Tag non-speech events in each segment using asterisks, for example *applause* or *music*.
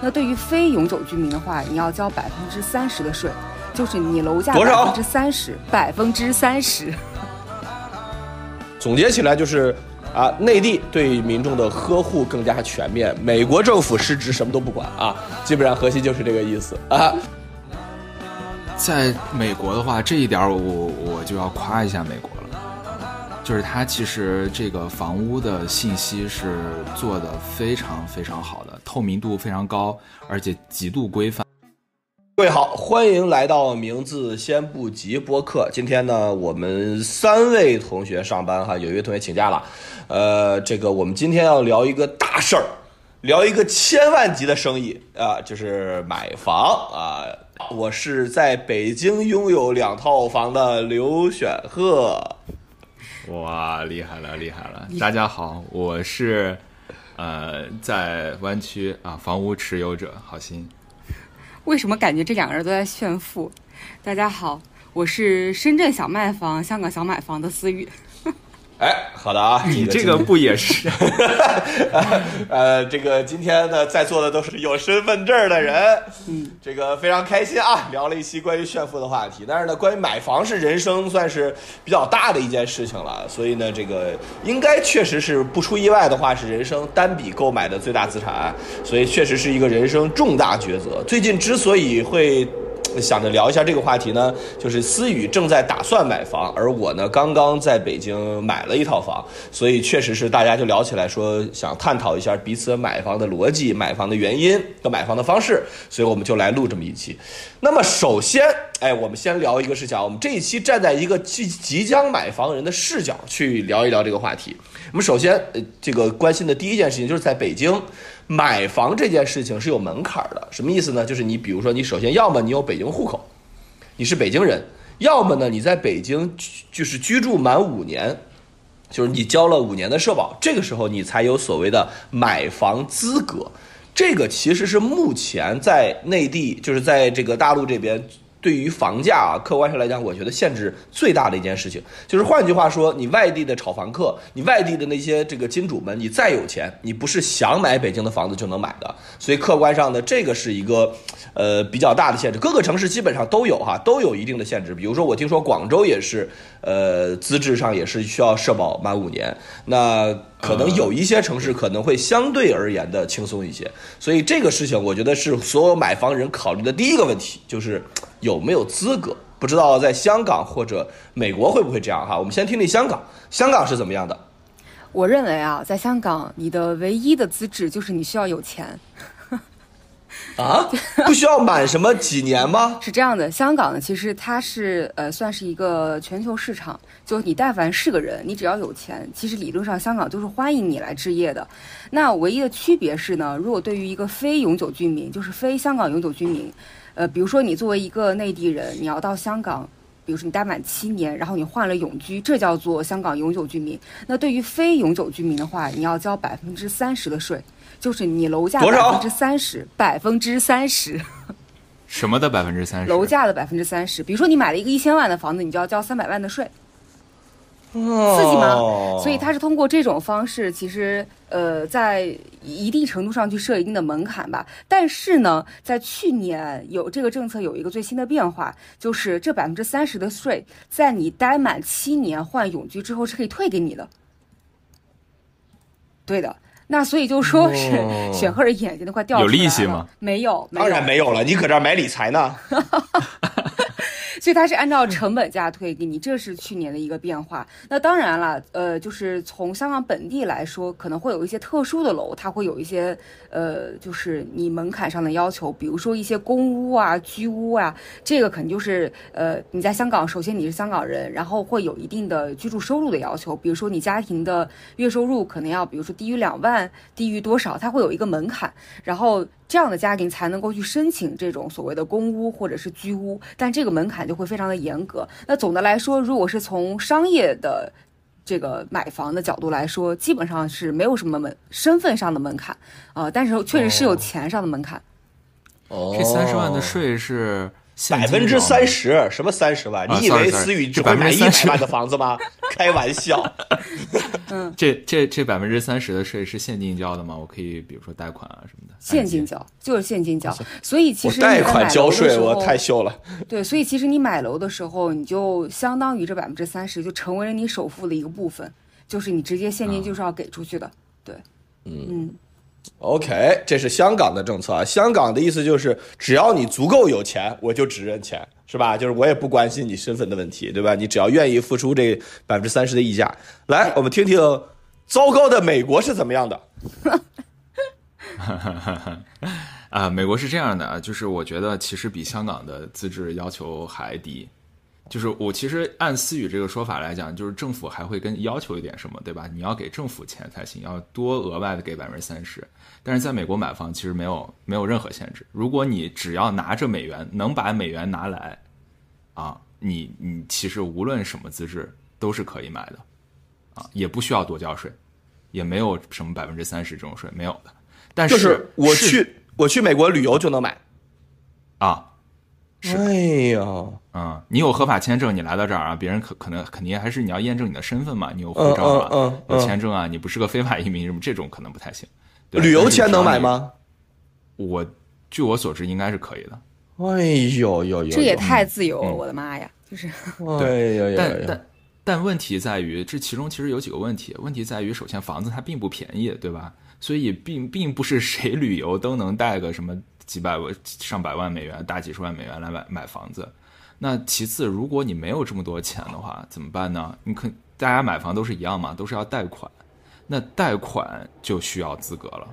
那对于非永久居民的话，你要交百分之三十的税，就是你楼价多少百分之三十，百分之三十。总结起来就是啊，内地对民众的呵护更加全面，美国政府失职什么都不管啊，基本上核心就是这个意思啊。在美国的话，这一点儿我我就要夸一下美国了，就是它其实这个房屋的信息是做的非常非常好的，透明度非常高，而且极度规范。各位好，欢迎来到名字先不急播客。今天呢，我们三位同学上班哈，有一位同学请假了。呃，这个我们今天要聊一个大事儿，聊一个千万级的生意啊，就是买房啊。我是在北京拥有两套房的刘选赫。哇，厉害了，厉害了！大家好，我是呃在湾区啊房屋持有者郝鑫。为什么感觉这两个人都在炫富？大家好，我是深圳想卖房、香港想买房的思雨。哎，好的啊，你这个不也是？*laughs* 呃，这个今天呢，在座的都是有身份证的人，嗯，这个非常开心啊，聊了一期关于炫富的话题。但是呢，关于买房是人生算是比较大的一件事情了，所以呢，这个应该确实是不出意外的话，是人生单笔购买的最大资产，所以确实是一个人生重大抉择。最近之所以会。想着聊一下这个话题呢，就是思雨正在打算买房，而我呢刚刚在北京买了一套房，所以确实是大家就聊起来说想探讨一下彼此买房的逻辑、买房的原因和买房的方式，所以我们就来录这么一期。那么首先，哎，我们先聊一个事情，我们这一期站在一个即即将买房人的视角去聊一聊这个话题。我们首先呃这个关心的第一件事情就是在北京。买房这件事情是有门槛的，什么意思呢？就是你比如说，你首先要么你有北京户口，你是北京人；要么呢你在北京就是居住满五年，就是你交了五年的社保，这个时候你才有所谓的买房资格。这个其实是目前在内地，就是在这个大陆这边。对于房价啊，客观上来讲，我觉得限制最大的一件事情，就是换句话说，你外地的炒房客，你外地的那些这个金主们，你再有钱，你不是想买北京的房子就能买的。所以客观上呢，这个是一个呃比较大的限制。各个城市基本上都有哈，都有一定的限制。比如说，我听说广州也是，呃，资质上也是需要社保满五年。那可能有一些城市可能会相对而言的轻松一些。所以这个事情，我觉得是所有买房人考虑的第一个问题，就是。有没有资格？不知道在香港或者美国会不会这样哈？我们先听听香港，香港是怎么样的？我认为啊，在香港，你的唯一的资质就是你需要有钱。啊，不需要满什么几年吗？*laughs* 是这样的，香港呢，其实它是呃，算是一个全球市场。就你但凡是个人，你只要有钱，其实理论上香港都是欢迎你来置业的。那唯一的区别是呢，如果对于一个非永久居民，就是非香港永久居民。呃，比如说你作为一个内地人，你要到香港，比如说你待满七年，然后你换了永居，这叫做香港永久居民。那对于非永久居民的话，你要交百分之三十的税，就是你楼价百分之三十，百分之三十。什么的百分之三十？楼价的百分之三十。比如说你买了一个一千万的房子，你就要交三百万的税。刺激吗？所以它是通过这种方式，其实呃，在一定程度上去设一定的门槛吧。但是呢，在去年有这个政策有一个最新的变化，就是这百分之三十的税，在你待满七年换永居之后是可以退给你的。对的，那所以就说是雪鹤的眼睛都快掉出来了。有利息吗？没有，当然没有了。你搁这儿买理财呢？*laughs* 所以它是按照成本价退给你，这是去年的一个变化。那当然了，呃，就是从香港本地来说，可能会有一些特殊的楼，它会有一些呃，就是你门槛上的要求，比如说一些公屋啊、居屋啊，这个肯定就是呃，你在香港，首先你是香港人，然后会有一定的居住收入的要求，比如说你家庭的月收入可能要，比如说低于两万，低于多少，它会有一个门槛，然后。这样的家庭才能够去申请这种所谓的公屋或者是居屋，但这个门槛就会非常的严格。那总的来说，如果是从商业的这个买房的角度来说，基本上是没有什么门身份上的门槛啊，但是确实是有钱上的门槛。哦，这三十万的税是百分之三十，什么三十万？啊你以为思雨只会买一30%百万的房子吗？*laughs* 开玩笑，*laughs* 这这这百分之三十的税是现金交的吗？我可以比如说贷款啊什么的，现金交就是现金交，所以其实贷款交税，我太秀了。对，所以其实你买楼的时候，你就相当于这百分之三十就成为了你首付的一个部分，就是你直接现金就是要给出去的。对，嗯 OK，这是香港的政策啊。香港的意思就是，只要你足够有钱，我就只认钱，是吧？就是我也不关心你身份的问题，对吧？你只要愿意付出这百分之三十的溢价。来，我们听听糟糕的美国是怎么样的。*laughs* *laughs* 啊，美国是这样的啊，就是我觉得其实比香港的资质要求还低。就是我其实按思雨这个说法来讲，就是政府还会跟要求一点什么，对吧？你要给政府钱才行，要多额外的给百分之三十。但是在美国买房其实没有没有任何限制，如果你只要拿着美元，能把美元拿来，啊，你你其实无论什么资质都是可以买的，啊，也不需要多交税，也没有什么百分之三十这种税没有的。但就是我去我去美国旅游就能买。啊，哎呀，嗯，你有合法签证，你来到这儿啊，别人可可能肯定还是你要验证你的身份嘛，你有护照啊，嗯嗯嗯有签证啊，你不是个非法移民什么这种可能不太行。旅游签能买吗？我据我所知应该是可以的，哎呦呦呦，这也太自由了，我的妈呀！就是对呀呀但呀！但但问题在于，这其中其实有几个问题。问题在于，首先房子它并不便宜，对吧？所以并并不是谁旅游都能带个什么几百万、上百万美元、大几十万美元来买买房子。那其次，如果你没有这么多钱的话，怎么办呢？你可大家买房都是一样嘛，都是要贷款。那贷款就需要资格了。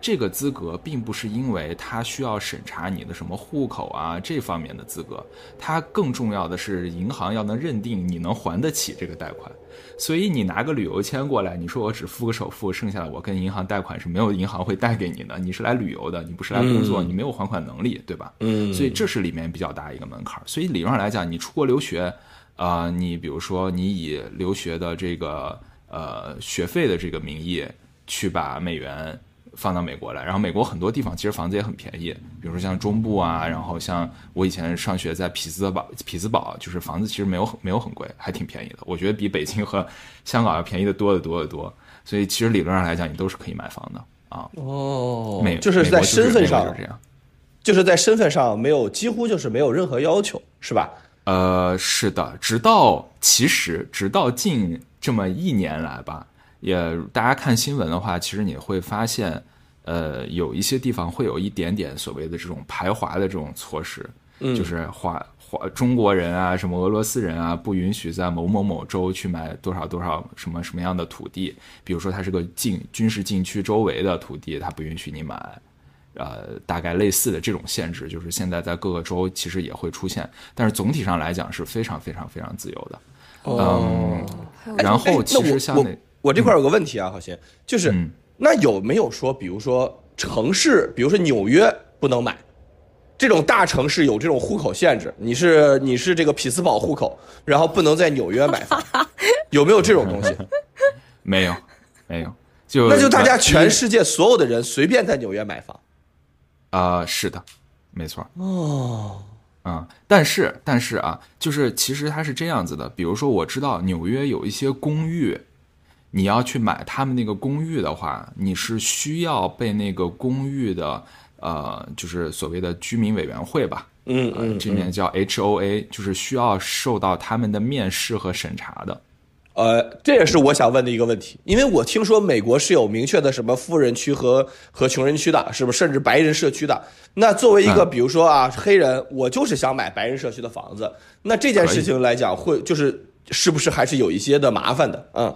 这个资格并不是因为它需要审查你的什么户口啊这方面的资格，它更重要的是银行要能认定你能还得起这个贷款。所以你拿个旅游签过来，你说我只付个首付，剩下的我跟银行贷款是没有银行会贷给你的。你是来旅游的，你不是来工作，你没有还款能力，对吧？嗯，所以这是里面比较大一个门槛儿。所以理论上来讲，你出国留学，啊、你比如说你以留学的这个呃学费的这个名义去把美元放到美国来，然后美国很多地方其实房子也很便宜，比如说像中部啊，然后像我以前上学在匹兹堡，匹兹堡就是房子其实没有很没有很贵，还挺便宜的。我觉得比北京和香港要便宜的多得多得多。所以其实理论上来讲，你都是可以买房的啊。哦美，就是在身份上就是这样。就是在身份上没有，几乎就是没有任何要求，是吧？呃，是的，直到其实直到近这么一年来吧，也大家看新闻的话，其实你会发现，呃，有一些地方会有一点点所谓的这种排华的这种措施，嗯就是华华中国人啊，什么俄罗斯人啊，不允许在某某某州去买多少多少什么什么样的土地，比如说它是个禁军事禁区周围的土地，它不允许你买。呃，大概类似的这种限制，就是现在在各个州其实也会出现，但是总体上来讲是非常非常非常自由的。嗯，然后哎其那我我实像那我这块有个问题啊，好像就是、嗯那有没有说，比如说城市，比如说纽约不能买，这种大城市有这种户口限制，你是你是这个匹兹堡户口，然后不能在纽约买房，*laughs* 有没有这种东西？没有没有，就那就大家呃全世界所有的人随便在纽约买房。啊、是的，没错。哦，嗯，但是但是啊，就是其实它是这样子的，比如说我知道纽约有一些公寓，你要去买他们那个公寓的话，你是需要被那个公寓的呃，就是所谓的居民委员会吧，嗯嗯，这边叫 HOA，就是需要受到他们的面试和审查的。呃，这也是我想问的一个问题，因为我听说美国是有明确的什么富人区和和穷人区的，是不是？甚至白人社区的。那作为一个，嗯比如说啊，黑人，我就是想买白人社区的房子，那这件事情来讲，会就是是不是还是有一些的麻烦的？嗯，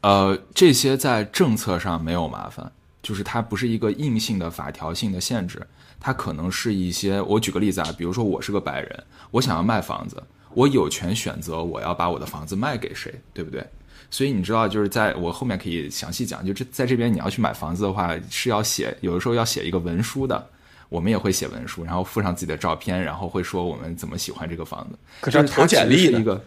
呃，这些在政策上没有麻烦，就是它不是一个硬性的法条性的限制，它可能是一些。我举个例子啊，比如说我是个白人，我想要卖房子，我有权选择我要把我的房子卖给谁，对不对？所以你知道，就是在我后面可以详细讲，就这在这边你要去买房子的话，是要写，有的时候要写一个文书的。我们也会写文书，然后附上自己的照片，然后会说我们怎么喜欢这个房子。可就是投简历一个，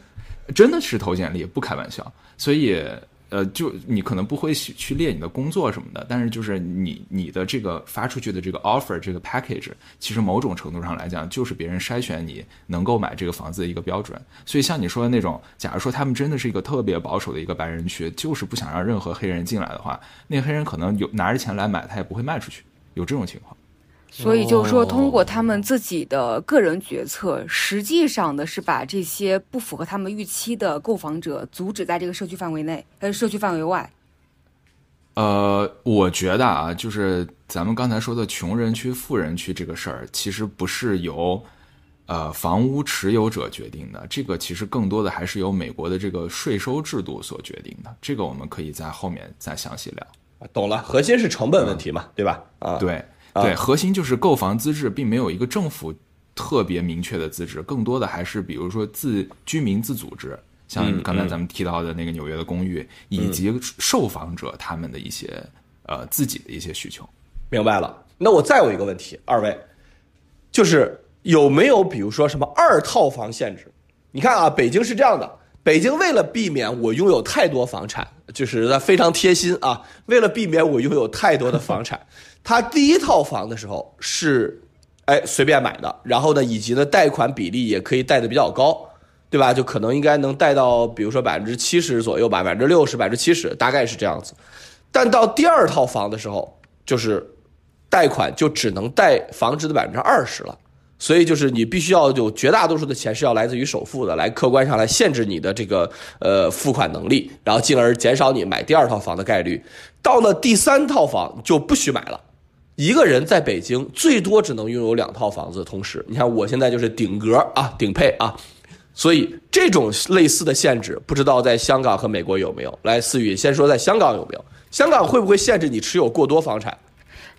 真的是投简历，不开玩笑。所以呃，就你可能不会去列你的工作什么的，但是就是你你的这个发出去的这个 offer 这个 package，其实某种程度上来讲，就是别人筛选你能够买这个房子的一个标准。所以像你说的那种，假如说他们真的是一个特别保守的一个白人区，就是不想让任何黑人进来的话，那黑人可能有拿着钱来买，他也不会卖出去，有这种情况。所以就是说，通过他们自己的个人决策，实际上的是把这些不符合他们预期的购房者阻止在这个社区范围内，呃，社区范围外。呃，我觉得啊，就是咱们刚才说的穷人区、富人区这个事儿，其实不是由呃房屋持有者决定的，这个其实更多的还是由美国的这个税收制度所决定的。这个我们可以在后面再详细聊。懂了，核心是成本问题嘛，对吧？啊，对。对，核心就是购房资质，并没有一个政府特别明确的资质，更多的还是比如说自居民自组织，像刚才咱们提到的那个纽约的公寓，以及受访者他们的一些呃自己的一些需求。明白了。那我再有一个问题，二位，就是有没有比如说什么二套房限制？你看啊，北京是这样的，北京为了避免我拥有太多房产，就是他非常贴心啊，为了避免我拥有太多的房产。*laughs* 他第一套房的时候是，哎，随便买的，然后呢，以及呢，贷款比例也可以贷的比较高，对吧？就可能应该能贷到，比如说百分之七十左右吧，百分之六十、百分之七十，大概是这样子。但到第二套房的时候，就是贷款就只能贷房子的百分之二十了，所以就是你必须要有绝大多数的钱是要来自于首付的，来客观上来限制你的这个呃付款能力，然后进而减少你买第二套房的概率。到了第三套房就不许买了。一个人在北京最多只能拥有两套房子，同时，你看我现在就是顶格啊，顶配啊，所以这种类似的限制，不知道在香港和美国有没有？来，思雨先说在香港有没有？香港会不会限制你持有过多房产？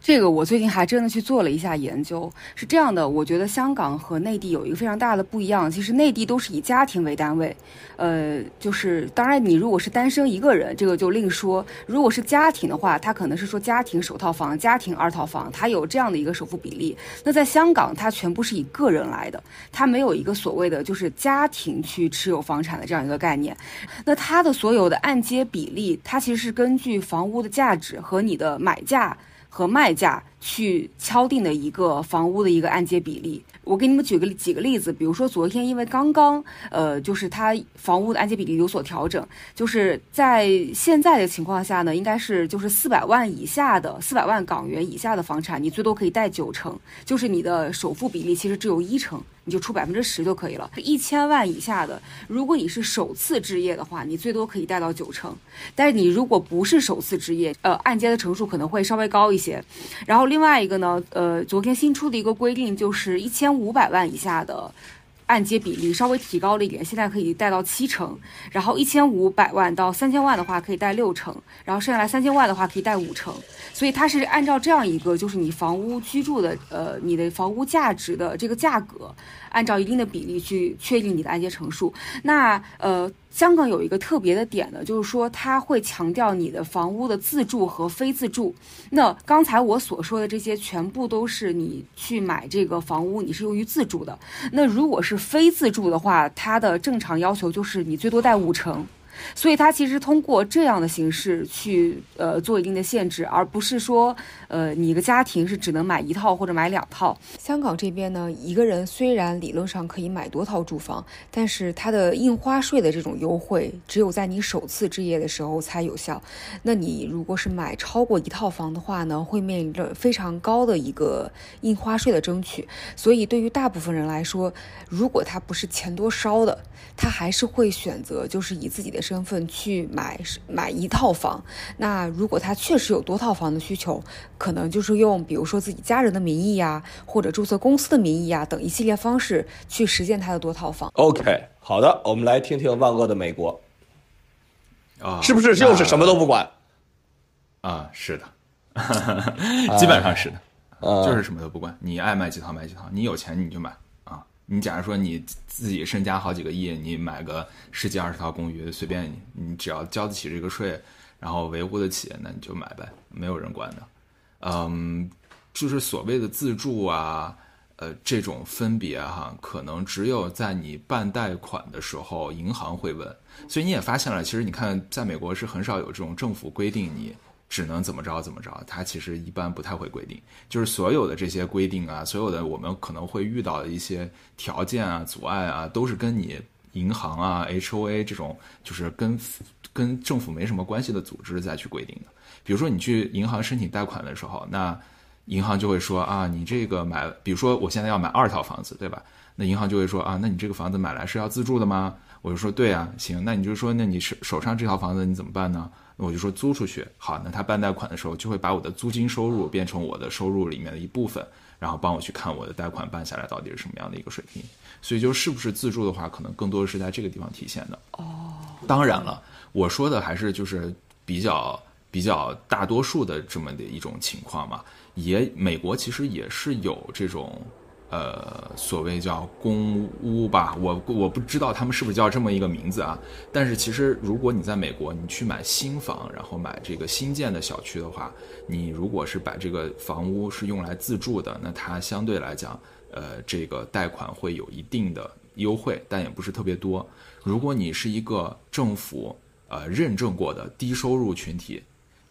这个我最近还真的去做了一下研究，是这样的，我觉得香港和内地有一个非常大的不一样。其实内地都是以家庭为单位，呃，就是当然你如果是单身一个人，这个就另说。如果是家庭的话，它可能是说家庭首套房、家庭二套房，它有这样的一个首付比例。那在香港，它全部是以个人来的，它没有一个所谓的就是家庭去持有房产的这样一个概念。那它的所有的按揭比例，它其实是根据房屋的价值和你的买价。和卖价去敲定的一个房屋的一个按揭比例，我给你们举个几个例子，比如说昨天因为刚刚呃，就是它房屋的按揭比例有所调整，就是在现在的情况下呢，应该是就是四百万以下的四百万港元以下的房产，你最多可以贷九成，就是你的首付比例其实只有一成。你就出百分之十就可以了。一千万以下的，如果你是首次置业的话，你最多可以贷到九成。但是你如果不是首次置业，呃，按揭的成数可能会稍微高一些。然后另外一个呢，呃，昨天新出的一个规定就是一千五百万以下的。按揭比例稍微提高了一点，现在可以贷到七成，然后一千五百万到三千万的话可以贷六成，然后剩下来三千万的话可以贷五成，所以它是按照这样一个，就是你房屋居住的，呃，你的房屋价值的这个价格。按照一定的比例去确定你的按揭成数。那呃，香港有一个特别的点呢，就是说它会强调你的房屋的自住和非自住。那刚才我所说的这些全部都是你去买这个房屋，你是用于自住的。那如果是非自住的话，它的正常要求就是你最多贷五成。所以它其实通过这样的形式去呃做一定的限制，而不是说呃你一个家庭是只能买一套或者买两套。香港这边呢，一个人虽然理论上可以买多套住房，但是它的印花税的这种优惠只有在你首次置业的时候才有效。那你如果是买超过一套房的话呢，会面临着非常高的一个印花税的争取。所以对于大部分人来说，如果他不是钱多烧的，他还是会选择就是以自己的身。身份去买买一套房，那如果他确实有多套房的需求，可能就是用比如说自己家人的名义呀，或者注册公司的名义呀等一系列方式去实现他的多套房。OK，好的，我们来听听万恶的美国啊，是不是就是什么都不管啊？是的，*laughs* 基本上是的，就是什么都不管，你爱买几套买几套，你有钱你就买。你假如说你自己身家好几个亿，你买个十几二十套公寓，随便你，你只要交得起这个税，然后维护得起，那你就买呗，没有人管的。嗯，就是所谓的自住啊，呃，这种分别哈，可能只有在你办贷款的时候，银行会问。所以你也发现了，其实你看，在美国是很少有这种政府规定你只能怎么着怎么着，它其实一般不太会规定。就是所有的这些规定啊，所有的我们可能会遇到的一些条件啊、阻碍啊，都是跟你银行啊、H O A 这种就是跟跟政府没什么关系的组织再去规定的。比如说你去银行申请贷款的时候，那银行就会说啊，你这个买，比如说我现在要买二套房子，对吧？那银行就会说啊，那你这个房子买来是要自住的吗？我就说对啊，行，那你就说，那你手手上这套房子你怎么办呢？我就说租出去。好，那他办贷款的时候就会把我的租金收入变成我的收入里面的一部分，然后帮我去看我的贷款办下来到底是什么样的一个水平。所以就是不是自住的话，可能更多的是在这个地方体现的。哦，当然了，我说的还是就是比较比较大多数的这么的一种情况嘛。也美国其实也是有这种，呃，所谓叫公屋吧，我我不知道他们是不是叫这么一个名字啊。但是其实如果你在美国，你去买新房，然后买这个新建的小区的话，你如果是把这个房屋是用来自住的，那它相对来讲，呃，这个贷款会有一定的优惠，但也不是特别多。如果你是一个政府呃认证过的低收入群体。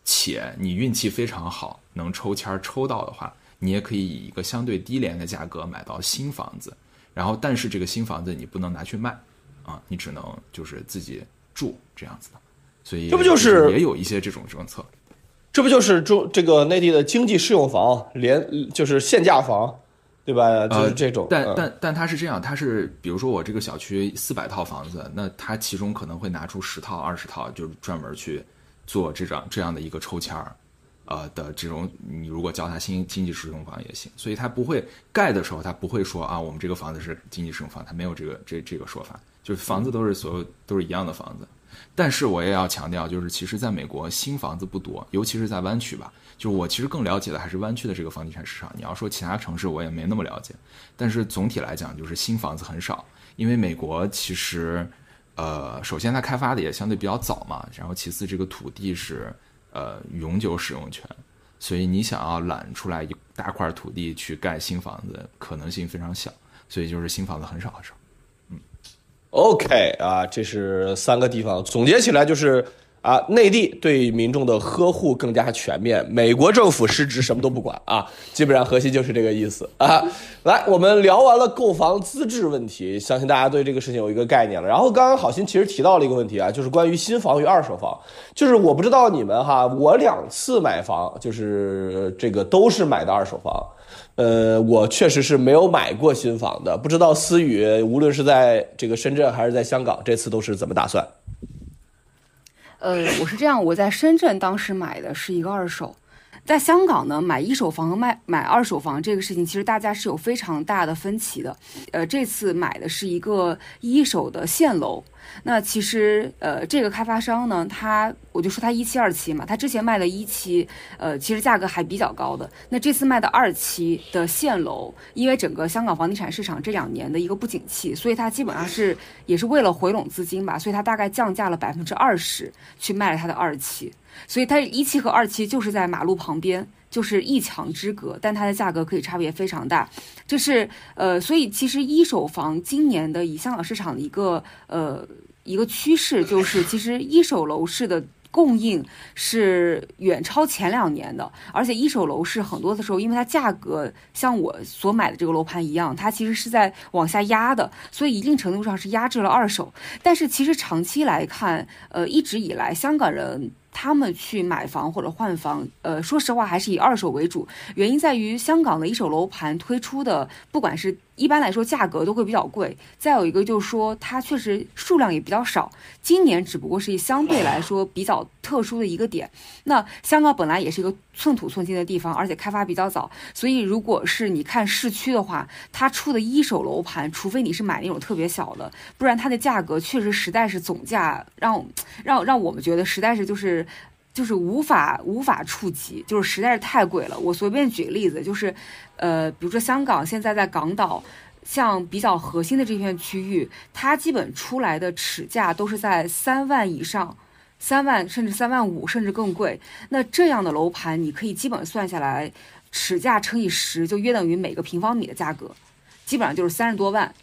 且你运气非常好，能抽签抽到的话，你也可以以一个相对低廉的价格买到新房子。然后，但是这个新房子你不能拿去卖，啊，你只能就是自己住这样子的。所以这不就是也有一些这种政策？这不就是中这个内地的经济适用房，连就是限价房，对吧？就是这种。但但但它是这样，它是比如说我这个小区四百套房子，那它其中可能会拿出十套、二十套，就是专门去。做这样这样的一个抽签儿，呃的这种，你如果叫它新经济适用房也行，所以它不会盖的时候，它不会说啊，我们这个房子是经济适用房，它没有这个这这个说法，就是房子都是所有都是一样的房子。但是我也要强调，就是其实在美国新房子不多，尤其是在湾区吧，就我其实更了解的还是湾区的这个房地产市场。你要说其他城市，我也没那么了解。但是总体来讲，就是新房子很少，因为美国其实。呃，首先它开发的也相对比较早嘛，然后其次这个土地是呃永久使用权，所以你想要揽出来一大块土地去盖新房子，可能性非常小，所以就是新房子很少很少。嗯，OK 啊，这是三个地方，总结起来就是。啊，内地对民众的呵护更加全面，美国政府失职什么都不管啊，基本上核心就是这个意思啊。来，我们聊完了购房资质问题，相信大家对这个事情有一个概念了。然后刚刚好心其实提到了一个问题啊，就是关于新房与二手房，就是我不知道你们哈，我两次买房就是这个都是买的二手房，呃，我确实是没有买过新房的，不知道思雨无论是在这个深圳还是在香港，这次都是怎么打算？呃，我是这样，我在深圳当时买的是一个二手，在香港呢买一手房和卖买二手房这个事情，其实大家是有非常大的分歧的。呃，这次买的是一个一手的现楼。那其实，呃，这个开发商呢，他我就说他一期、二期嘛，他之前卖的一期，呃，其实价格还比较高的。那这次卖的二期的现楼，因为整个香港房地产市场这两年的一个不景气，所以它基本上是也是为了回笼资金吧，所以它大概降价了百分之二十去卖了它的二期。所以它一期和二期就是在马路旁边。就是一墙之隔，但它的价格可以差别非常大，这是呃，所以其实一手房今年的以香港市场的一个呃一个趋势，就是其实一手楼市的供应是远超前两年的，而且一手楼市很多的时候，因为它价格像我所买的这个楼盘一样，它其实是在往下压的，所以一定程度上是压制了二手。但是其实长期来看，呃，一直以来香港人。他们去买房或者换房，呃，说实话还是以二手为主。原因在于香港的一手楼盘推出的，不管是一般来说价格都会比较贵，再有一个就是说它确实数量也比较少。今年只不过是相对来说比较特殊的一个点。那香港本来也是一个寸土寸金的地方，而且开发比较早，所以如果是你看市区的话，它出的一手楼盘，除非你是买那种特别小的，不然它的价格确实实在是总价让让让我们觉得实在是就是。就是无法无法触及，就是实在是太贵了。我随便举个例子，就是，呃，比如说香港现在在港岛，像比较核心的这片区域，它基本出来的尺价都是在三万以上，三万甚至三万五甚至更贵。那这样的楼盘，你可以基本算下来，尺价乘以十，就约等于每个平方米的价格，基本上就是三十多万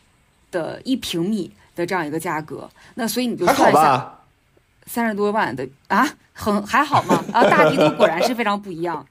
的一平米的这样一个价格。那所以你就算一下。三十多万的啊，很还好吗？啊，大地图果然是非常不一样。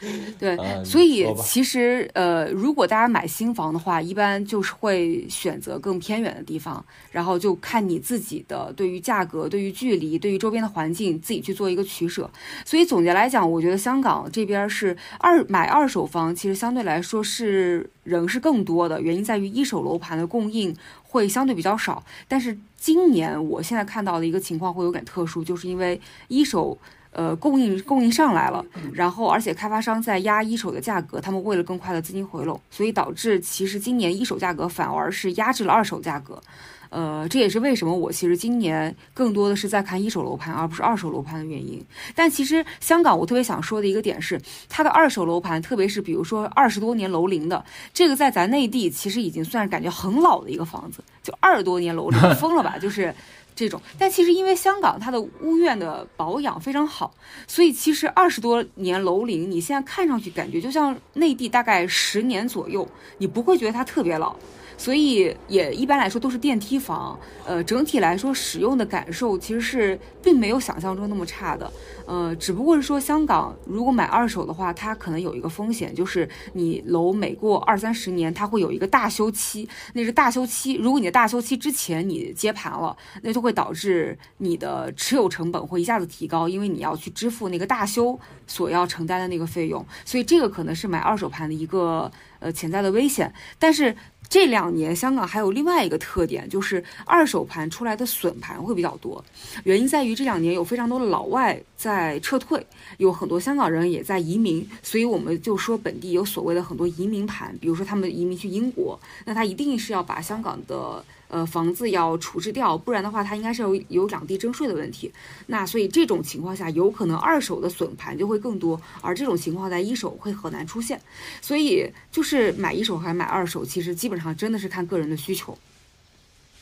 *laughs* 对，所以其实呃，如果大家买新房的话，一般就是会选择更偏远的地方，然后就看你自己的对于价格、对于距离、对于周边的环境，自己去做一个取舍。所以总结来讲，我觉得香港这边是二买二手房，其实相对来说是人是更多的，原因在于一手楼盘的供应会相对比较少，但是。今年我现在看到的一个情况会有点特殊，就是因为一手呃供应供应上来了，然后而且开发商在压一手的价格，他们为了更快的资金回笼，所以导致其实今年一手价格反而是压制了二手价格。呃，这也是为什么我其实今年更多的是在看一手楼盘，而不是二手楼盘的原因。但其实香港，我特别想说的一个点是，它的二手楼盘，特别是比如说二十多年楼龄的，这个在咱内地其实已经算是感觉很老的一个房子，就二十多年楼龄，*laughs* 疯了吧？就是这种。但其实因为香港它的屋苑的保养非常好，所以其实二十多年楼龄，你现在看上去感觉就像内地大概十年左右，你不会觉得它特别老。所以也一般来说都是电梯房，呃，整体来说使用的感受其实是并没有想象中那么差的，呃，只不过是说香港如果买二手的话，它可能有一个风险，就是你楼每过二三十年，它会有一个大修期，那是大修期，如果你的大修期之前你接盘了，那就会导致你的持有成本会一下子提高，因为你要去支付那个大修所要承担的那个费用，所以这个可能是买二手盘的一个呃潜在的危险，但是。这两年香港还有另外一个特点，就是二手盘出来的损盘会比较多。原因在于这两年有非常多的老外在撤退，有很多香港人也在移民，所以我们就说本地有所谓的很多移民盘，比如说他们移民去英国，那他一定是要把香港的。呃，房子要处置掉，不然的话，它应该是有有两地征税的问题。那所以这种情况下，有可能二手的损盘就会更多，而这种情况在一手会很难出现。所以就是买一手还是买二手，其实基本上真的是看个人的需求。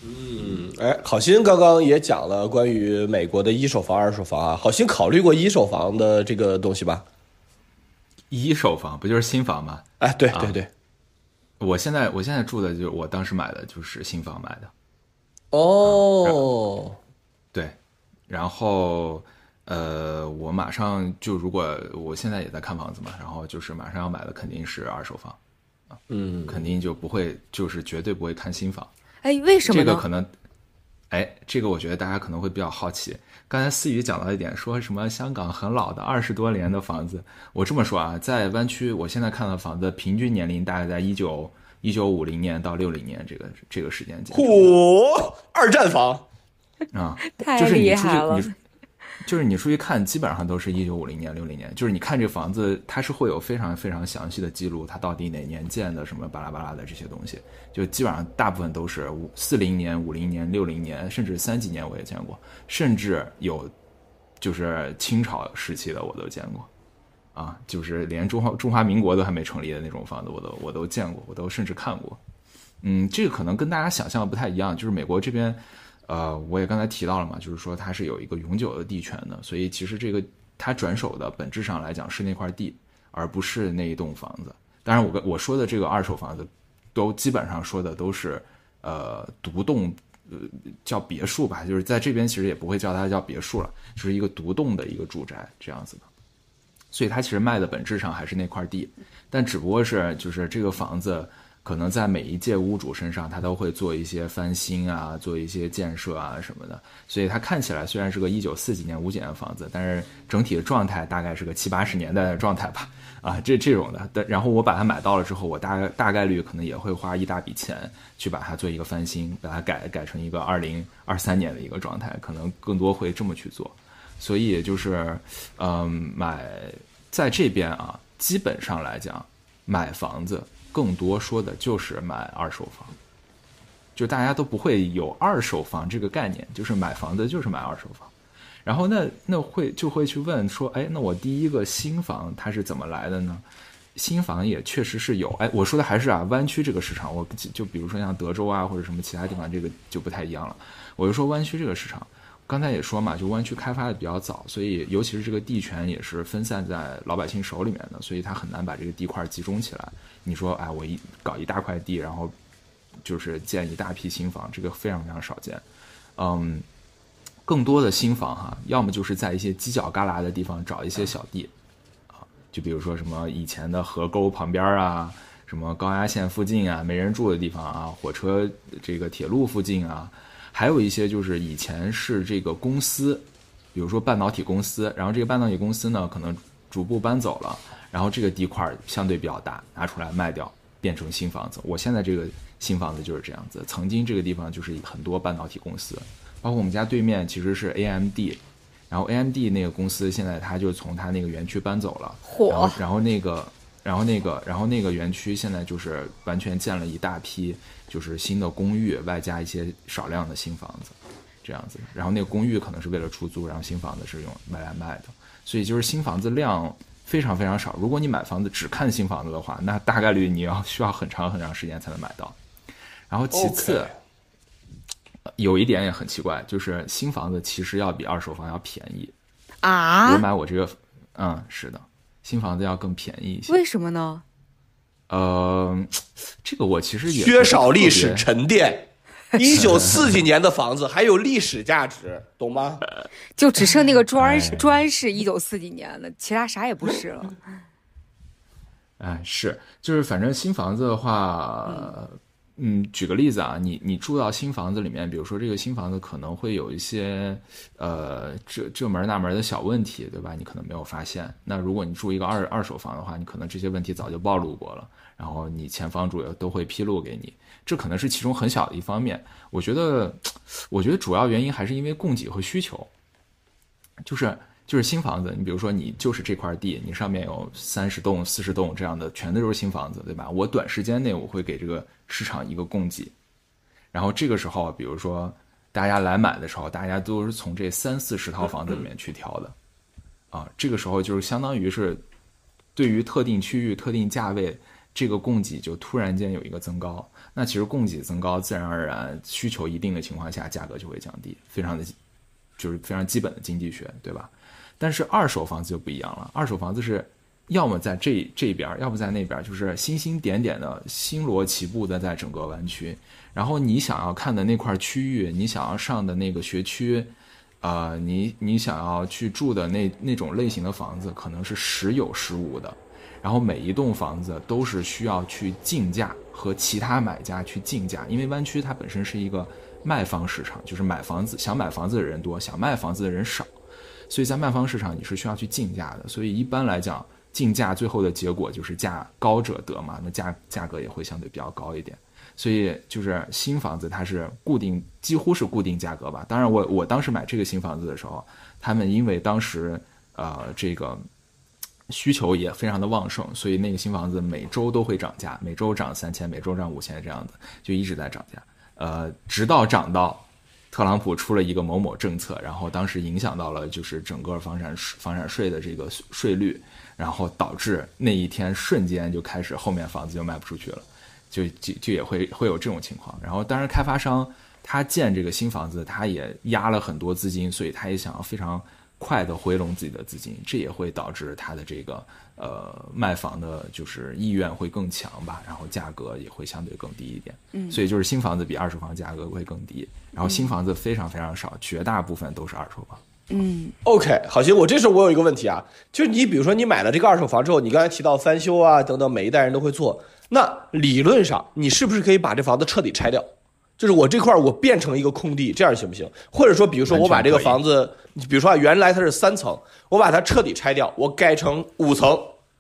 嗯，哎，好心刚刚也讲了关于美国的一手房、二手房啊，好心考虑过一手房的这个东西吧？一手房不就是新房吗？哎，对对对。我现在我现在住的就是我当时买的就是新房买的，哦，对，然后呃，我马上就如果我现在也在看房子嘛，然后就是马上要买的肯定是二手房，啊，嗯，肯定就不会就是绝对不会看新房，哎，为什么这个可能？哎，这个我觉得大家可能会比较好奇。刚才思雨讲到一点，说什么香港很老的二十多年的房子。我这么说啊，在湾区，我现在看到房子平均年龄大概在一九一九五零年到六零年这个这个时间间。嚯，二战房啊，太厉害了。就是你出去就是你出去看，基本上都是一九五零年、六零年。就是你看这房子，它是会有非常非常详细的记录，它到底哪年建的，什么巴拉巴拉的这些东西。就基本上大部分都是五四零年、五零年、六零年，甚至三几年我也见过，甚至有就是清朝时期的我都见过。啊，就是连中华中华民国都还没成立的那种房子，我都我都见过，我都甚至看过。嗯，这个可能跟大家想象的不太一样，就是美国这边。呃，我也刚才提到了嘛，就是说它是有一个永久的地权的，所以其实这个它转手的本质上来讲是那块地，而不是那一栋房子。当然，我跟我说的这个二手房子，都基本上说的都是呃独栋，呃叫别墅吧，就是在这边其实也不会叫它叫别墅了，就是一个独栋的一个住宅这样子的。所以它其实卖的本质上还是那块地，但只不过是就是这个房子。可能在每一届屋主身上，他都会做一些翻新啊，做一些建设啊什么的，所以它看起来虽然是个一九四几年五几年的房子，但是整体的状态大概是个七八十年代的状态吧。啊，这这种的，但然后我把它买到了之后，我大概大概率可能也会花一大笔钱去把它做一个翻新，把它改改成一个二零二三年的一个状态，可能更多会这么去做。所以就是，嗯，买在这边啊，基本上来讲，买房子。更多说的就是买二手房，就大家都不会有二手房这个概念，就是买房子就是买二手房。然后那那会就会去问说，哎，那我第一个新房它是怎么来的呢？新房也确实是有，哎，我说的还是啊，湾区这个市场，我就比如说像德州啊或者什么其他地方，这个就不太一样了。我就说湾区这个市场。刚才也说嘛，就湾区开发的比较早，所以尤其是这个地权也是分散在老百姓手里面的，所以他很难把这个地块集中起来。你说，哎，我一搞一大块地，然后就是建一大批新房，这个非常非常少见。嗯，更多的新房哈，要么就是在一些犄角旮旯的地方找一些小地，啊，就比如说什么以前的河沟旁边啊，什么高压线附近啊，没人住的地方啊，火车这个铁路附近啊。还有一些就是以前是这个公司，比如说半导体公司，然后这个半导体公司呢可能逐步搬走了，然后这个地块相对比较大，拿出来卖掉，变成新房子。我现在这个新房子就是这样子。曾经这个地方就是很多半导体公司，包括我们家对面其实是 AMD，然后 AMD 那个公司现在它就从它那个园区搬走了，然后然后那个。然后那个，然后那个园区现在就是完全建了一大批，就是新的公寓，外加一些少量的新房子，这样子。然后那个公寓可能是为了出租，然后新房子是用卖来卖的。所以就是新房子量非常非常少。如果你买房子只看新房子的话，那大概率你要需要很长很长时间才能买到。然后其次，有一点也很奇怪，就是新房子其实要比二手房要便宜啊。我买我这个，嗯，是的。新房子要更便宜一些，为什么呢？呃，*tsk* 这个我其实也缺少历史沉淀。*laughs* 一九四几年的房子还有历史价值，懂吗？*laughs* 就只剩那个砖砖是一九四几年的，其他啥也不是了。哎，是，就是反正新房子的话。嗯，举个例子啊，你你住到新房子里面，比如说这个新房子可能会有一些呃这这门那门的小问题，对吧？你可能没有发现。那如果你住一个二二手房的话，你可能这些问题早就暴露过了，然后你前房主也都会披露给你。这可能是其中很小的一方面。我觉得，*tsk* 我觉得主要原因还是因为供给和需求，就是。就是新房子，你比如说你就是这块地，你上面有三十栋、四十栋这样的，全都是新房子，对吧？我短时间内我会给这个市场一个供给，然后这个时候，比如说大家来买的时候，大家都是从这三四十套房子里面去挑的，啊，这个时候就是相当于是对于特定区域、特定价位，这个供给就突然间有一个增高。那其实供给增高，自然而然需求一定的情况下，价格就会降低，非常的，就是非常基本的经济学，对吧？但是二手房子就不一样了，二手房子是要么在这这边，要不在那边，就是星星点点的星罗棋布的在整个湾区。然后你想要看的那块区域，你想要上的那个学区，啊，你你想要去住的那那种类型的房子，可能是时有时无的。然后每一栋房子都是需要去竞价和其他买家去竞价，因为湾区它本身是一个卖方市场，就是买房子想买房子的人多，想卖房子的人少。所以在卖方市场，你是需要去竞价的。所以一般来讲，竞价最后的结果就是价高者得嘛，那价价格也会相对比较高一点。所以就是新房子它是固定，几乎是固定价格吧。当然，我我当时买这个新房子的时候，他们因为当时呃这个需求也非常的旺盛，所以那个新房子每周都会涨价，每周涨三千，每周涨五千这样子，就一直在涨价。呃，直到涨到。特朗普出了一个某某政策，然后当时影响到了就是整个房产房产税的这个税率，然后导致那一天瞬间就开始后面房子就卖不出去了，就就就也会会有这种情况。然后当然开发商他建这个新房子，他也压了很多资金，所以他也想要非常快的回笼自己的资金，这也会导致他的这个。呃，卖房的就是意愿会更强吧，然后价格也会相对更低一点。嗯，所以就是新房子比二手房价格会更低，然后新房子非常非常少，绝大部分都是二手房。嗯，OK，好，行，我这时候我有一个问题啊，就是你比如说你买了这个二手房之后，你刚才提到翻修啊等等，每一代人都会做，那理论上你是不是可以把这房子彻底拆掉？就是我这块我变成一个空地，这样行不行？或者说，比如说我把这个房子，你比如说啊原来它是三层，我把它彻底拆掉，我改成五层，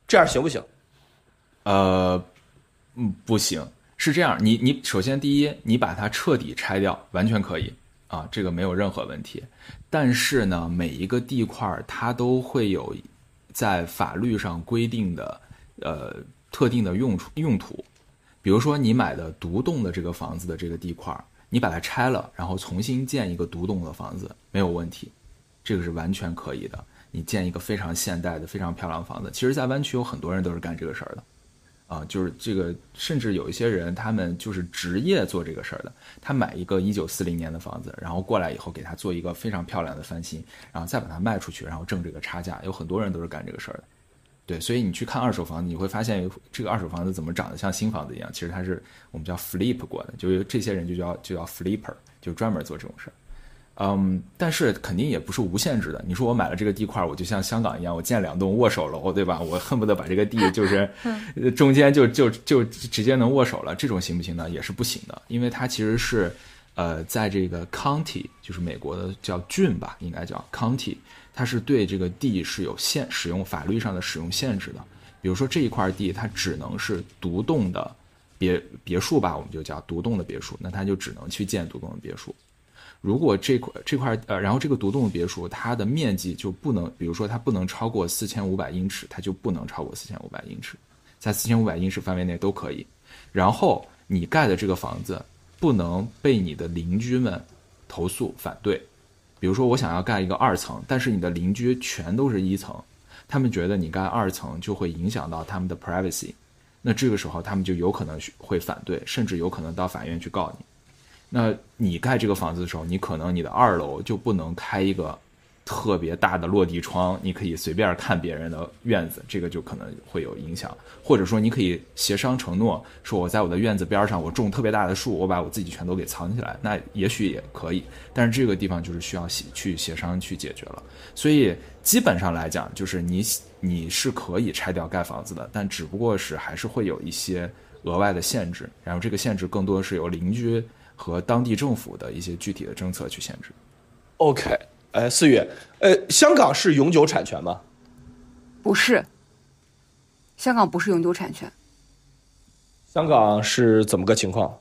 这样行不行？呃，嗯，不行。是这样，你你首先第一，你把它彻底拆掉，完全可以啊，这个没有任何问题。但是呢，每一个地块它都会有在法律上规定的呃特定的用处用途。比如说，你买的独栋的这个房子的这个地块，你把它拆了，然后重新建一个独栋的房子，没有问题，这个是完全可以的。你建一个非常现代的、非常漂亮的房子，其实，在湾区有很多人都是干这个事儿的，啊，就是这个，甚至有一些人他们就是职业做这个事儿的，他买一个一九四零年的房子，然后过来以后给他做一个非常漂亮的翻新，然后再把它卖出去，然后挣这个差价，有很多人都是干这个事儿的。对，所以你去看二手房，你会发现这个二手房子怎么长得像新房子一样，其实它是我们叫 flip 过的，就是这些人就叫就叫 flipper，就专门做这种事儿。嗯，但是肯定也不是无限制的。你说我买了这个地块，我就像香港一样，我建两栋握手楼，对吧？我恨不得把这个地 *laughs* 就是中间就就就直接能握手了，这种行不行呢？也是不行的，因为它其实是呃，在这个 county，就是美国的叫郡吧，应该叫 county。它是对这个地是有限使用法律上的使用限制的，比如说这一块地它只能是独栋的别别墅吧，我们就叫独栋的别墅，那它就只能去建独栋的别墅。如果这块这块呃，然后这个独栋的别墅它的面积就不能，比如说它不能超过四千五百英尺，它就不能超过四千五百英尺，在四千五百英尺范围内都可以。然后你盖的这个房子不能被你的邻居们投诉反对。比如说，我想要盖一个二层，但是你的邻居全都是一层，他们觉得你盖二层就会影响到他们的 privacy，那这个时候他们就有可能会反对，甚至有可能到法院去告你。那你盖这个房子的时候，你可能你的二楼就不能开一个。特别大的落地窗，你可以随便看别人的院子，这个就可能会有影响。或者说，你可以协商承诺，说我在我的院子边上，我种特别大的树，我把我自己全都给藏起来，那也许也可以。但是这个地方就是需要协去协商去解决了。所以基本上来讲，就是你你是可以拆掉盖房子的，但只不过是还是会有一些额外的限制。然后这个限制更多是由邻居和当地政府的一些具体的政策去限制。OK。哎，四月，呃，香港是永久产权吗？不是，香港不是永久产权。香港是怎么个情况？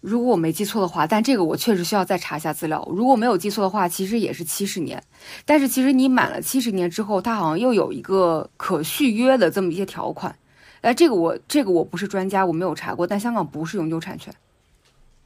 如果我没记错的话，但这个我确实需要再查一下资料。如果没有记错的话，其实也是七十年。但是其实你满了七十年之后，它好像又有一个可续约的这么一些条款。哎，这个我这个我不是专家，我没有查过。但香港不是永久产权。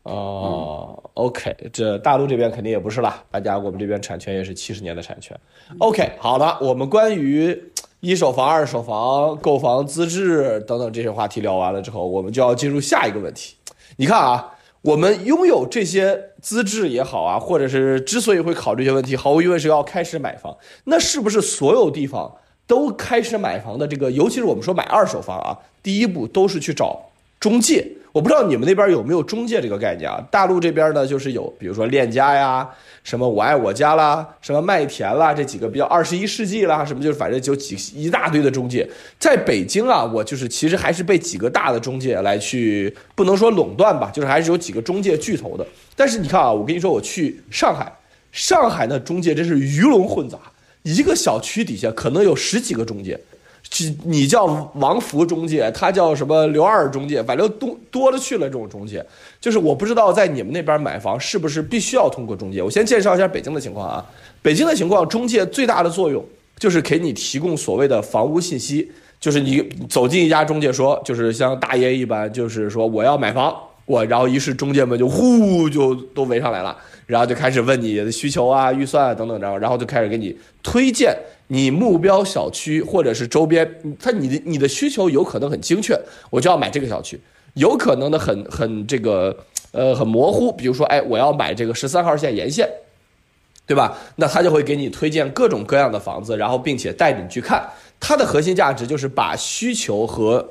哦，OK，这大陆这边肯定也不是了，大家我们这边产权也是七十年的产权。OK，好了，我们关于一手房、二手房、购房资质等等这些话题聊完了之后，我们就要进入下一个问题。你看啊，我们拥有这些资质也好啊，或者是之所以会考虑这些问题，毫无疑问是要开始买房。那是不是所有地方都开始买房的这个，尤其是我们说买二手房啊，第一步都是去找中介？我不知道你们那边有没有中介这个概念啊？大陆这边呢，就是有，比如说链家呀，什么我爱我家啦，什么麦田啦，这几个比较二十一世纪啦，什么就是反正就几一大堆的中介。在北京啊，我就是其实还是被几个大的中介来去，不能说垄断吧，就是还是有几个中介巨头的。但是你看啊，我跟你说，我去上海，上海的中介真是鱼龙混杂，一个小区底下可能有十几个中介。你叫王福中介，他叫什么刘二中介，反正多多了去了。这种中介，就是我不知道在你们那边买房是不是必须要通过中介。我先介绍一下北京的情况啊。北京的情况，中介最大的作用就是给你提供所谓的房屋信息，就是你走进一家中介说，就是像大爷一般，就是说我要买房，我然后于是中介们就呼就都围上来了，然后就开始问你的需求啊、预算啊等等，然后然后就开始给你推荐。你目标小区或者是周边，它你的你的需求有可能很精确，我就要买这个小区；有可能的很很这个呃很模糊，比如说哎我要买这个十三号线沿线，对吧？那他就会给你推荐各种各样的房子，然后并且带你去看。它的核心价值就是把需求和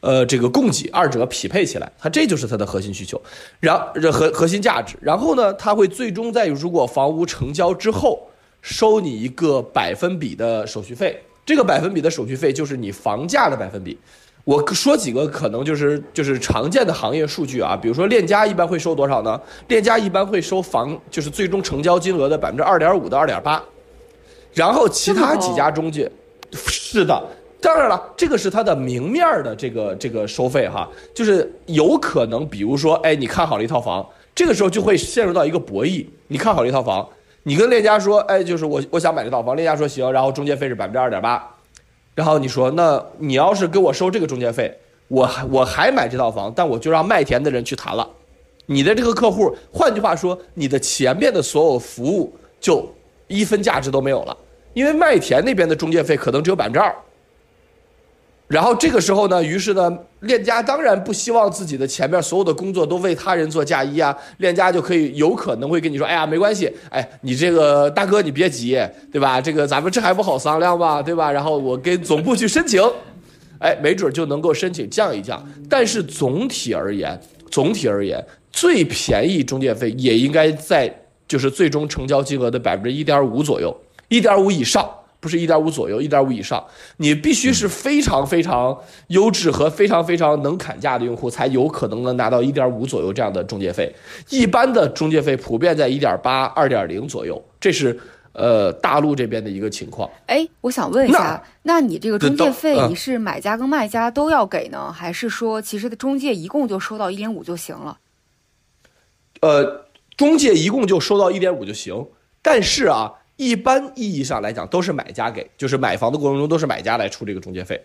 呃这个供给二者匹配起来，它这就是它的核心需求，然这核核心价值。然后呢，它会最终在如果房屋成交之后。收你一个百分比的手续费，这个百分比的手续费就是你房价的百分比。我说几个可能就是就是常见的行业数据啊，比如说链家一般会收多少呢？链家一般会收房就是最终成交金额的百分之二点五到二点八，然后其他几家中介，是的，当然了，这个是它的明面的这个这个收费哈，就是有可能，比如说，哎，你看好了一套房，这个时候就会陷入到一个博弈，你看好了一套房。你跟链家说，哎，就是我我想买这套房，链家说行，然后中介费是百分之二点八，然后你说，那你要是给我收这个中介费，我我还买这套房，但我就让麦田的人去谈了，你的这个客户，换句话说，你的前面的所有服务就一分价值都没有了，因为麦田那边的中介费可能只有百分之二，然后这个时候呢，于是呢，链家当然不希望自己的前面所有的工作都为他人做嫁衣啊，链家就可以有可能会跟你说，哎呀，没关系，哎，你这个大哥你别急，对吧？这个咱们这还不好商量吗？对吧？然后我跟总部去申请，*laughs* 哎，没准就能够申请降一降。但是总体而言，总体而言，最便宜中介费也应该在就是最终成交金额的百分之一点五左右，一点五以上。不是一点五左右，一点五以上，你必须是非常非常优质和非常非常能砍价的用户，才有可能能拿到一点五左右这样的中介费。一般的中介费普遍在一点八、二点零左右，这是呃大陆这边的一个情况。哎，我想问一下，那你这个中介费你是买家跟卖家都要给呢，还是说其实的中介一共就收到一点五就行了？呃，中介一共就收到一点五就行，但是啊。一般意义上来讲，都是买家给，就是买房的过程中都是买家来出这个中介费。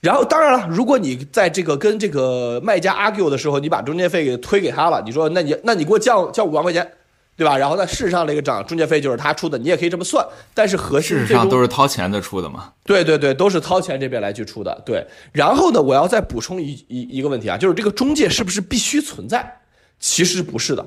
然后，当然了，如果你在这个跟这个卖家 argue 的时候，你把中介费给推给他了，你说，那你那你给我降降五万块钱，对吧？然后在事实上，这个涨中介费就是他出的，你也可以这么算。但是核心事实上都是掏钱的出的嘛？对对对，都是掏钱这边来去出的。对。然后呢，我要再补充一一一个问题啊，就是这个中介是不是必须存在？其实不是的。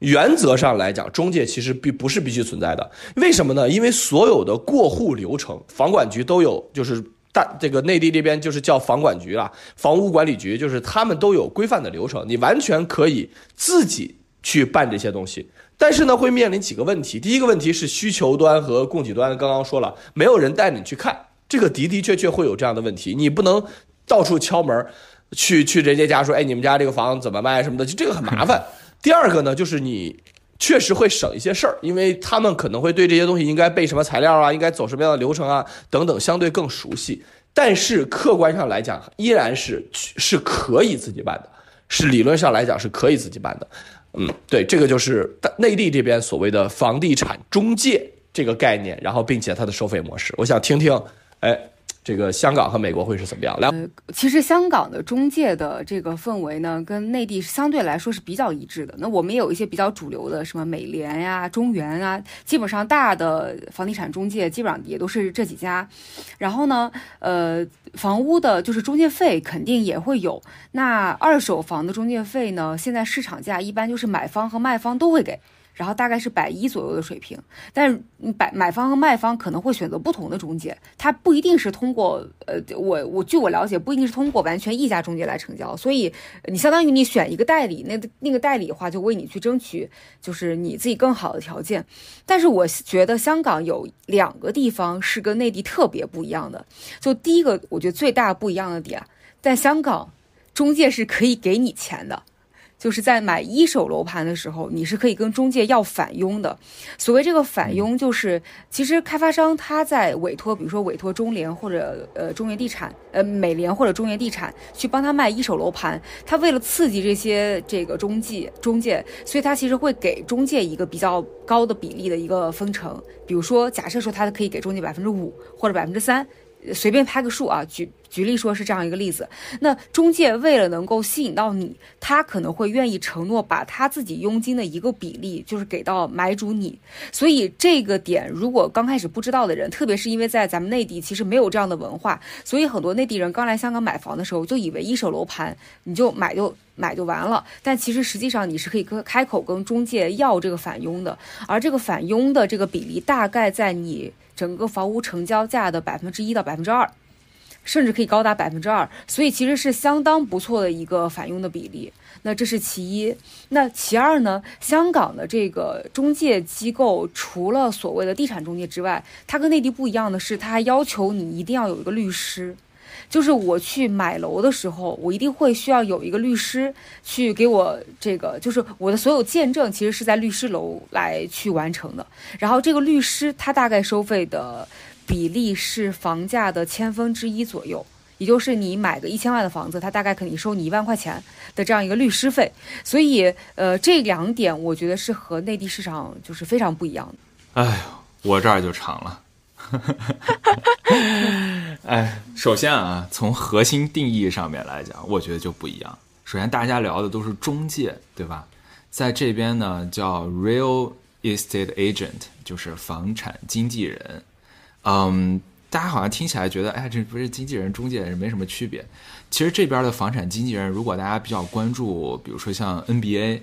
原则上来讲，中介其实必不是必须存在的。为什么呢？因为所有的过户流程，房管局都有，就是大这个内地这边就是叫房管局啊，房屋管理局，就是他们都有规范的流程，你完全可以自己去办这些东西。但是呢，会面临几个问题。第一个问题是需求端和供给端，刚刚说了，没有人带你去看，这个的的确确会有这样的问题。你不能到处敲门，去去人家家说，哎，你们家这个房怎么卖什么的，就这个很麻烦。第二个呢，就是你确实会省一些事儿，因为他们可能会对这些东西应该备什么材料啊，应该走什么样的流程啊等等，相对更熟悉。但是客观上来讲，依然是是可以自己办的，是理论上来讲是可以自己办的。嗯，对，这个就是内地这边所谓的房地产中介这个概念，然后并且它的收费模式，我想听听，哎。这个香港和美国会是怎么样？来，其实香港的中介的这个氛围呢，跟内地相对来说是比较一致的。那我们也有一些比较主流的，什么美联呀、中原啊，基本上大的房地产中介基本上也都是这几家。然后呢，呃，房屋的就是中介费肯定也会有。那二手房的中介费呢，现在市场价一般就是买方和卖方都会给。然后大概是百一左右的水平，但是买买方和卖方可能会选择不同的中介，他不一定是通过呃，我我据我了解，不一定是通过完全一家中介来成交，所以你相当于你选一个代理，那那个代理的话就为你去争取就是你自己更好的条件。但是我觉得香港有两个地方是跟内地特别不一样的，就第一个，我觉得最大不一样的点，在香港中介是可以给你钱的。就是在买一手楼盘的时候，你是可以跟中介要返佣的。所谓这个返佣，就是其实开发商他在委托，比如说委托中联或者呃中原地产，呃美联或者中原地产去帮他卖一手楼盘，他为了刺激这些这个中介中介，所以他其实会给中介一个比较高的比例的一个分成。比如说，假设说他可以给中介百分之五或者百分之三。随便拍个数啊，举举例说是这样一个例子。那中介为了能够吸引到你，他可能会愿意承诺把他自己佣金的一个比例，就是给到买主你。所以这个点，如果刚开始不知道的人，特别是因为在咱们内地其实没有这样的文化，所以很多内地人刚来香港买房的时候，就以为一手楼盘你就买就买就完了。但其实实际上你是可以跟开口跟中介要这个返佣的，而这个返佣的这个比例大概在你。整个房屋成交价的百分之一到百分之二，甚至可以高达百分之二，所以其实是相当不错的一个返佣的比例。那这是其一。那其二呢？香港的这个中介机构，除了所谓的地产中介之外，它跟内地不一样的是，它还要求你一定要有一个律师。就是我去买楼的时候，我一定会需要有一个律师去给我这个，就是我的所有见证，其实是在律师楼来去完成的。然后这个律师他大概收费的比例是房价的千分之一左右，也就是你买个一千万的房子，他大概可以收你一万块钱的这样一个律师费。所以，呃，这两点我觉得是和内地市场就是非常不一样的。哎呦，我这儿就长了。*laughs* 哎，首先啊，从核心定义上面来讲，我觉得就不一样。首先，大家聊的都是中介，对吧？在这边呢，叫 real estate agent，就是房产经纪人。嗯，大家好像听起来觉得，哎，这不是经纪人、中介人没什么区别。其实这边的房产经纪人，如果大家比较关注，比如说像 NBA，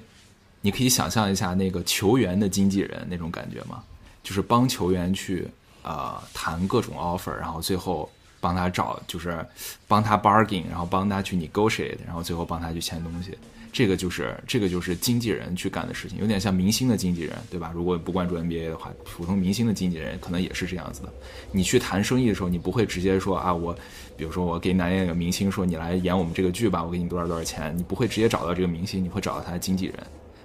你可以想象一下那个球员的经纪人那种感觉吗？就是帮球员去呃谈各种 offer，然后最后帮他找，就是帮他 bargain，然后帮他去 negotiate，然后最后帮他去签东西。这个就是这个就是经纪人去干的事情，有点像明星的经纪人，对吧？如果不关注 NBA 的话，普通明星的经纪人可能也是这样子的。你去谈生意的时候，你不会直接说啊，我比如说我给哪哪个明星说你来演我们这个剧吧，我给你多少多少钱，你不会直接找到这个明星，你会找到他的经纪人，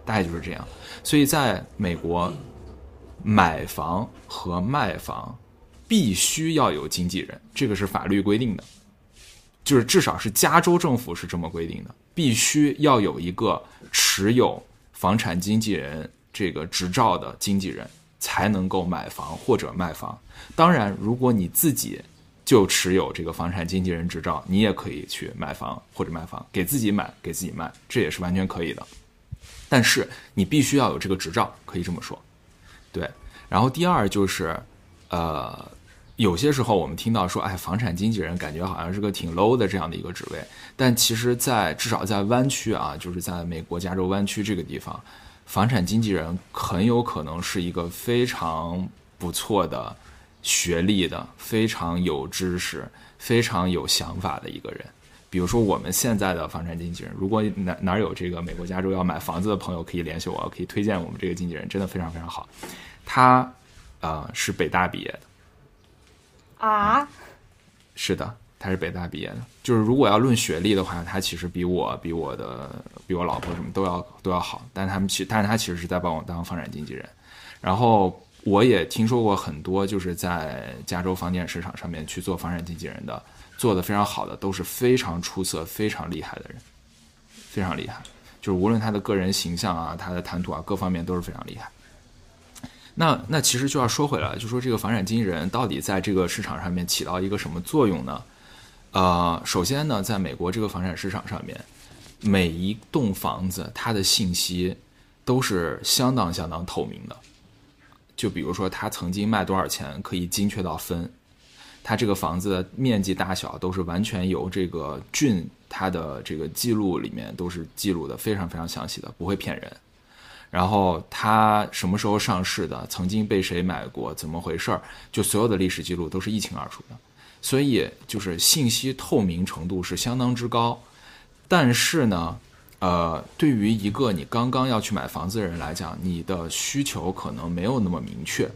大概就是这样。所以在美国，买房和卖房必须要有经纪人，这个是法律规定的，就是至少是加州政府是这么规定的。必须要有一个持有房产经纪人这个执照的经纪人，才能够买房或者卖房。当然，如果你自己就持有这个房产经纪人执照，你也可以去买房或者卖房，给自己买给自己卖，这也是完全可以的。但是你必须要有这个执照，可以这么说。对，然后第二就是，呃。有些时候我们听到说，哎，房产经纪人感觉好像是个挺 low 的这样的一个职位，但其实，在至少在湾区啊，就是在美国加州湾区这个地方，房产经纪人很有可能是一个非常不错的学历的、非常有知识、非常有想法的一个人。比如说，我们现在的房产经纪人，如果哪哪有这个美国加州要买房子的朋友，可以联系我，可以推荐我们这个经纪人，真的非常非常好。他，呃，是北大毕业的。啊，是的，他是北大毕业的。就是如果要论学历的话，他其实比我、比我的、比我老婆什么都要都要好。但他们其，但是他其实是在帮我当房产经纪人。然后我也听说过很多，就是在加州房地产市场上面去做房产经纪人的，做的非常好的，都是非常出色、非常厉害的人，非常厉害。就是无论他的个人形象啊，他的谈吐啊，各方面都是非常厉害。那那其实就要说回来，就说这个房产经纪人到底在这个市场上面起到一个什么作用呢？呃，首先呢，在美国这个房产市场上面，每一栋房子它的信息都是相当相当透明的。就比如说，它曾经卖多少钱，可以精确到分；它这个房子的面积大小都是完全由这个郡它的这个记录里面都是记录的非常非常详细的，不会骗人。然后它什么时候上市的，曾经被谁买过，怎么回事儿，就所有的历史记录都是一清二楚的，所以就是信息透明程度是相当之高。但是呢，呃，对于一个你刚刚要去买房子的人来讲，你的需求可能没有那么明确。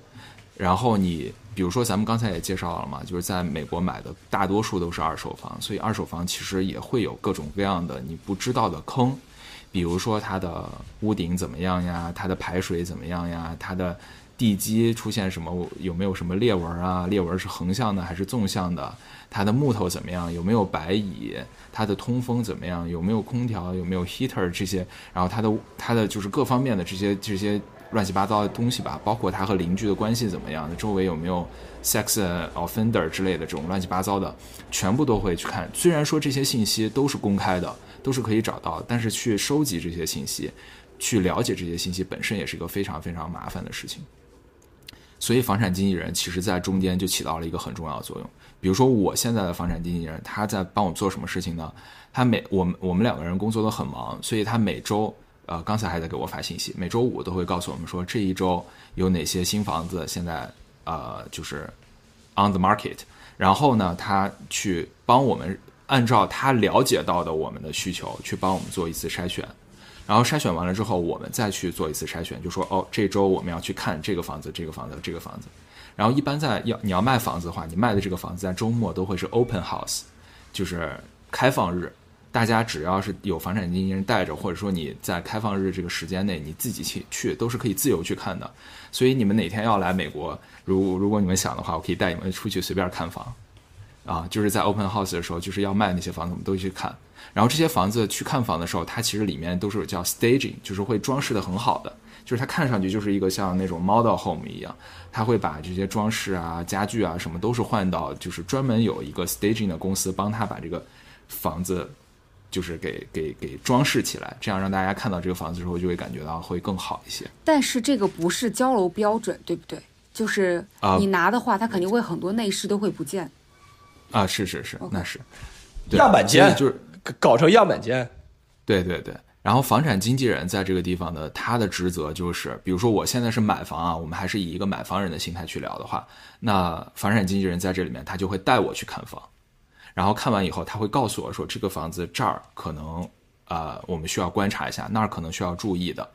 然后你比如说咱们刚才也介绍了嘛，就是在美国买的大多数都是二手房，所以二手房其实也会有各种各样的你不知道的坑。比如说它的屋顶怎么样呀？它的排水怎么样呀？它的地基出现什么？有没有什么裂纹啊？裂纹是横向的还是纵向的？它的木头怎么样？有没有白蚁？它的通风怎么样？有没有空调？有没有 heater 这些？然后它的它的就是各方面的这些这些乱七八糟的东西吧，包括它和邻居的关系怎么样？周围有没有 sex offender 之类的这种乱七八糟的，全部都会去看。虽然说这些信息都是公开的。都是可以找到，但是去收集这些信息，去了解这些信息本身也是一个非常非常麻烦的事情。所以，房产经纪人其实在中间就起到了一个很重要的作用。比如说，我现在的房产经纪人，他在帮我做什么事情呢？他每我们我们两个人工作都很忙，所以他每周呃，刚才还在给我发信息，每周五都会告诉我们说这一周有哪些新房子现在呃就是 on the market，然后呢，他去帮我们。按照他了解到的我们的需求去帮我们做一次筛选，然后筛选完了之后，我们再去做一次筛选，就说哦，这周我们要去看这个房子、这个房子、这个房子。然后一般在要你要卖房子的话，你卖的这个房子在周末都会是 open house，就是开放日，大家只要是有房产经纪人带着，或者说你在开放日这个时间内你自己去去，都是可以自由去看的。所以你们哪天要来美国，如如果你们想的话，我可以带你们出去随便看房。啊，就是在 open house 的时候，就是要卖那些房子，我们都去看。然后这些房子去看房的时候，它其实里面都是叫 staging，就是会装饰的很好的，就是它看上去就是一个像那种 model home 一样，它会把这些装饰啊、家具啊什么都是换到，就是专门有一个 staging 的公司帮他把这个房子就是给给给装饰起来，这样让大家看到这个房子之后就会感觉到会更好一些。但是这个不是交楼标准，对不对？就是啊你拿的话，它肯定会很多内饰都会不见。啊，是是是，那是对样板间就是搞成样板间，对对对。然后房产经纪人在这个地方的，他的职责就是，比如说我现在是买房啊，我们还是以一个买房人的心态去聊的话，那房产经纪人在这里面他就会带我去看房，然后看完以后他会告诉我说这个房子这儿可能呃我们需要观察一下，那儿可能需要注意的。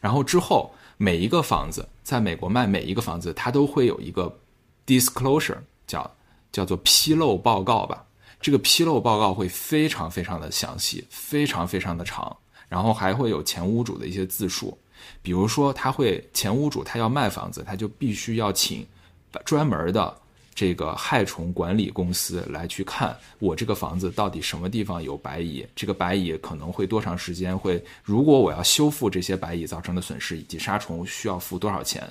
然后之后每一个房子在美国卖每一个房子，它都会有一个 disclosure 叫叫做披露报告吧。这个披露报告会非常非常的详细，非常非常的长，然后还会有前屋主的一些自述。比如说，他会前屋主他要卖房子，他就必须要请专门的这个害虫管理公司来去看我这个房子到底什么地方有白蚁，这个白蚁可能会多长时间会，如果我要修复这些白蚁造成的损失以及杀虫需要付多少钱，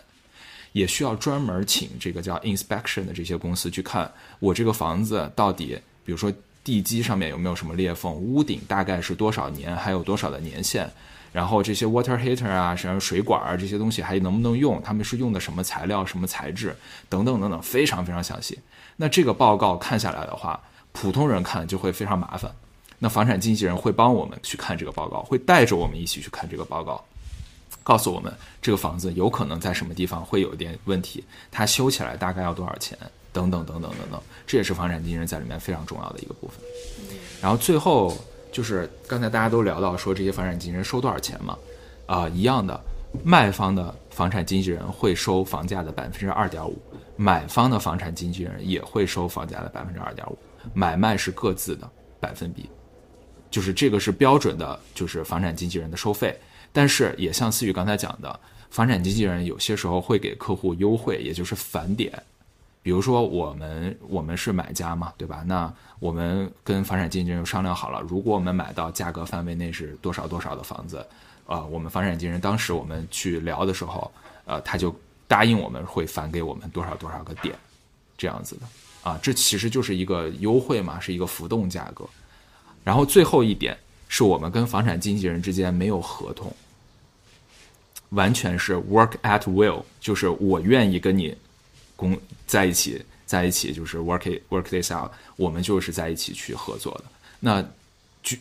也需要专门请这个叫 inspection 的这些公司去看我这个房子到底，比如说地基上面有没有什么裂缝，屋顶大概是多少年，还有多少的年限。然后这些 water heater 啊，什么水管啊这些东西还能不能用？他们是用的什么材料、什么材质等等等等，非常非常详细。那这个报告看下来的话，普通人看就会非常麻烦。那房产经纪人会帮我们去看这个报告，会带着我们一起去看这个报告，告诉我们这个房子有可能在什么地方会有一点问题，它修起来大概要多少钱，等等等等等等。这也是房产经纪人在里面非常重要的一个部分。然后最后就是刚才大家都聊到说这些房产经纪人收多少钱嘛，啊、一样的，卖方的房产经纪人会收房价的百分之二点五，买方的房产经纪人也会收房价的百分之二点五，买卖是各自的百分比，就是这个是标准的，就是房产经纪人的收费。但是也像思雨刚才讲的，房产经纪人有些时候会给客户优惠，也就是返点。比如说我们我们是买家嘛，对吧？那我们跟房产经纪人商量好了，如果我们买到价格范围内是多少多少的房子，呃，我们房产经纪人当时我们去聊的时候，呃，他就答应我们会返给我们多少多少个点，这样子的啊，这其实就是一个优惠嘛，是一个浮动价格。然后最后一点是我们跟房产经纪人之间没有合同，完全是 work at will，就是我愿意跟你公在一起，在一起就是 work it work this out，我们就是在一起去合作的。那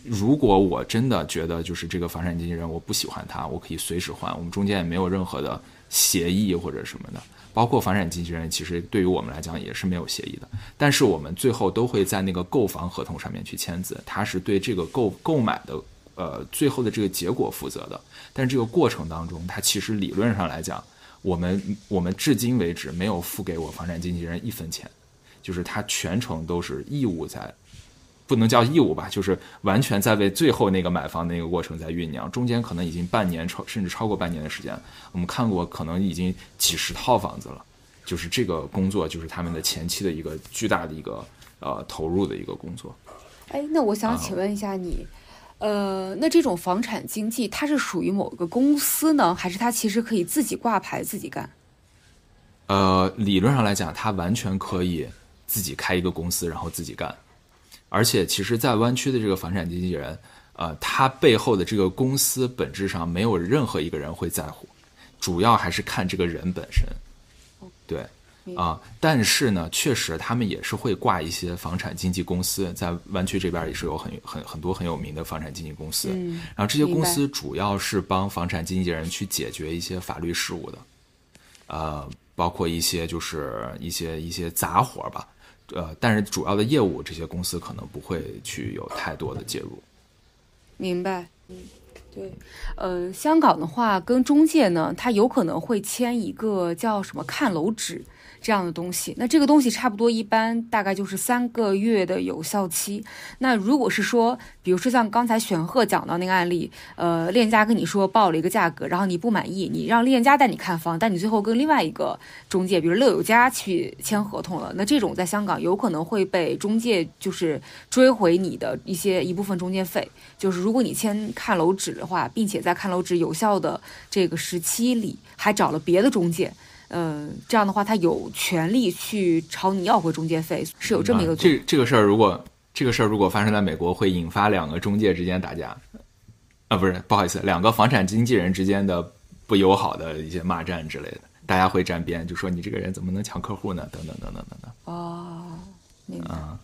如果我真的觉得就是这个房产经纪人我不喜欢他，我可以随时换，我们中间也没有任何的协议或者什么的。包括房产经纪人，其实对于我们来讲也是没有协议的，但是我们最后都会在那个购房合同上面去签字，他是对这个购购买的呃最后的这个结果负责的。但是这个过程当中，他其实理论上来讲，我们我们至今为止没有付给我房产经纪人一分钱，就是他全程都是义务在，不能叫义务吧，就是完全在为最后那个买房的那个过程在酝酿，中间可能已经半年超甚至超过半年的时间，我们看过可能已经几十套房子了，就是这个工作就是他们的前期的一个巨大的一个呃投入的一个工作。哎，那我想啊请问一下你，呃，那这种房产经纪它是属于某个公司呢，还是它其实可以自己挂牌自己干？呃，理论上来讲，它完全可以自己开一个公司，然后自己干。而且，其实，在湾区的这个房产经纪人，呃，他背后的这个公司本质上没有任何一个人会在乎，主要还是看这个人本身。对，啊、但是呢，确实他们也是会挂一些房产经纪公司，在湾区这边也是有很很很多很有名的房产经纪公司。嗯然后这些公司主要是帮房产经纪人去解决一些法律事务的。呃，包括一些就是一些一些杂活儿吧，呃，但是主要的业务这些公司可能不会去有太多的介入。明白，嗯，对，呃，香港的话跟中介呢，他有可能会签一个叫什么看楼纸这样的东西。那这个东西差不多一般大概就是三个月的有效期。那如果是说，比如说像刚才玄赫讲到那个案例，呃，链家跟你说报了一个价格，然后你不满意，你让链家带你看房，但你最后跟另外一个中介，比如乐友家去签合同了，那这种在香港有可能会被中介就是追回你的一些一部分中介费。就是如果你签看楼纸的话，并且在看楼纸有效的这个时期里还找了别的中介，呃，这样的话他有权利去朝你要回中介费，是有这么一个。这这个事儿，如果这个事儿如果发生在美国，会引发两个中介之间打架，啊，不是，不好意思，两个房产经纪人之间的不友好的一些骂战之类的，大家会沾边，就说你这个人怎么能抢客户呢？等等等等等等。哦，明白。啊，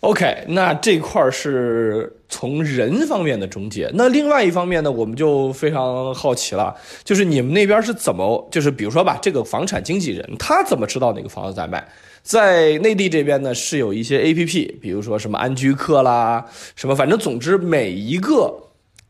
OK，那这块是从人方面的中介。那另外一方面呢，我们就非常好奇了，就是你们那边是怎么，就是比如说吧，这个房产经纪人他怎么知道哪个房子在卖？在内地这边呢，是有一些 APP，比如说什么安居客啦，什么，反正总之每一个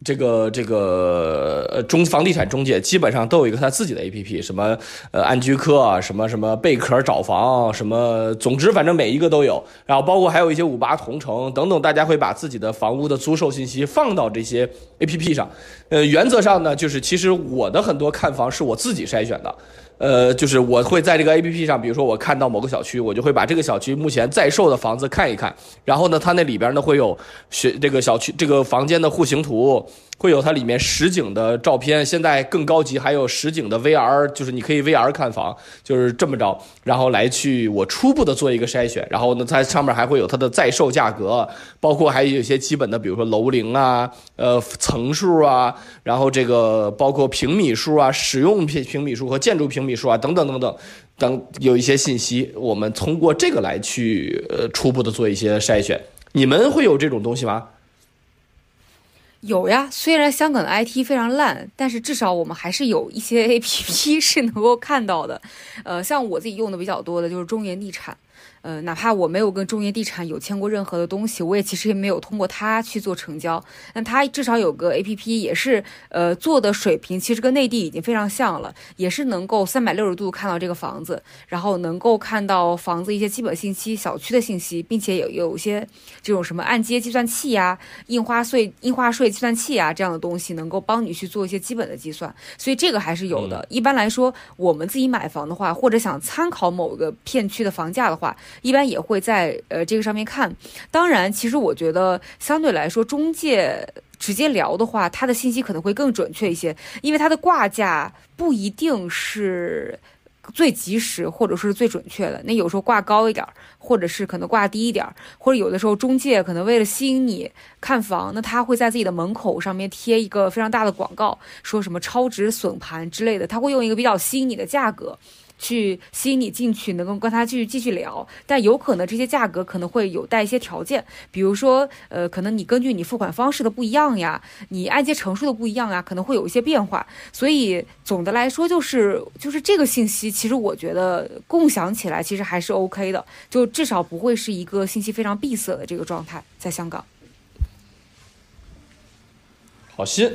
这个这个呃中房地产中介基本上都有一个他自己的 APP，什么呃安居客啊，什么什么贝壳找房，什么，总之反正每一个都有。然后包括还有一些五八同城等等，大家会把自己的房屋的租售信息放到这些 APP 上。呃，原则上呢，就是其实我的很多看房是我自己筛选的。呃，就是我会在这个 A P P 上，比如说我看到某个小区，我就会把这个小区目前在售的房子看一看，然后呢，它那里边呢会有学这个小区这个房间的户型图，会有它里面实景的照片，现在更高级，还有实景的 V R，就是你可以 V R 看房，就是这么着，然后来去我初步的做一个筛选，然后呢，它上面还会有它的在售价格，包括还有一些基本的，比如说楼龄啊，呃层数啊，然后这个包括平米数啊，使用平平米数和建筑平米数啊，等等等等。等有一些信息，我们通过这个来去呃初步的做一些筛选。你们会有这种东西吗？有呀，虽然香港的 IT 非常烂，但是至少我们还是有一些 *laughs* APP 是能够看到的。呃，像我自己用的比较多的就是中原地产。呃，哪怕我没有跟中原地产有签过任何的东西，我也其实也没有通过它去做成交。那它至少有个 A P P，也是呃做的水平，其实跟内地已经非常像了，也是能够三百六十度看到这个房子，然后能够看到房子一些基本信息、小区的信息，并且有有一些这种什么按揭计算器呀、印花税印花税计算器啊这样的东西，能够帮你去做一些基本的计算，所以这个还是有的。一般来说，我们自己买房的话，或者想参考某个片区的房价的话，一般也会在呃这个上面看。当然，其实我觉得相对来说，中介直接聊的话，他的信息可能会更准确一些，因为他的挂价不一定是最及时或者是最准确的。那有时候挂高一点，或者是可能挂低一点，或者有的时候中介可能为了吸引你看房，那他会在自己的门口上面贴一个非常大的广告，说什么超值损盘之类的，他会用一个比较吸引你的价格。去吸引你进去，能够跟他继续继续聊，但有可能这些价格可能会有带一些条件，比如说，呃，可能你根据你付款方式的不一样呀，你按揭成数的不一样呀，可能会有一些变化。所以总的来说，就是就是这个信息，其实我觉得共享起来其实还是 OK 的，就至少不会是一个信息非常闭塞的这个状态，在香港。好心，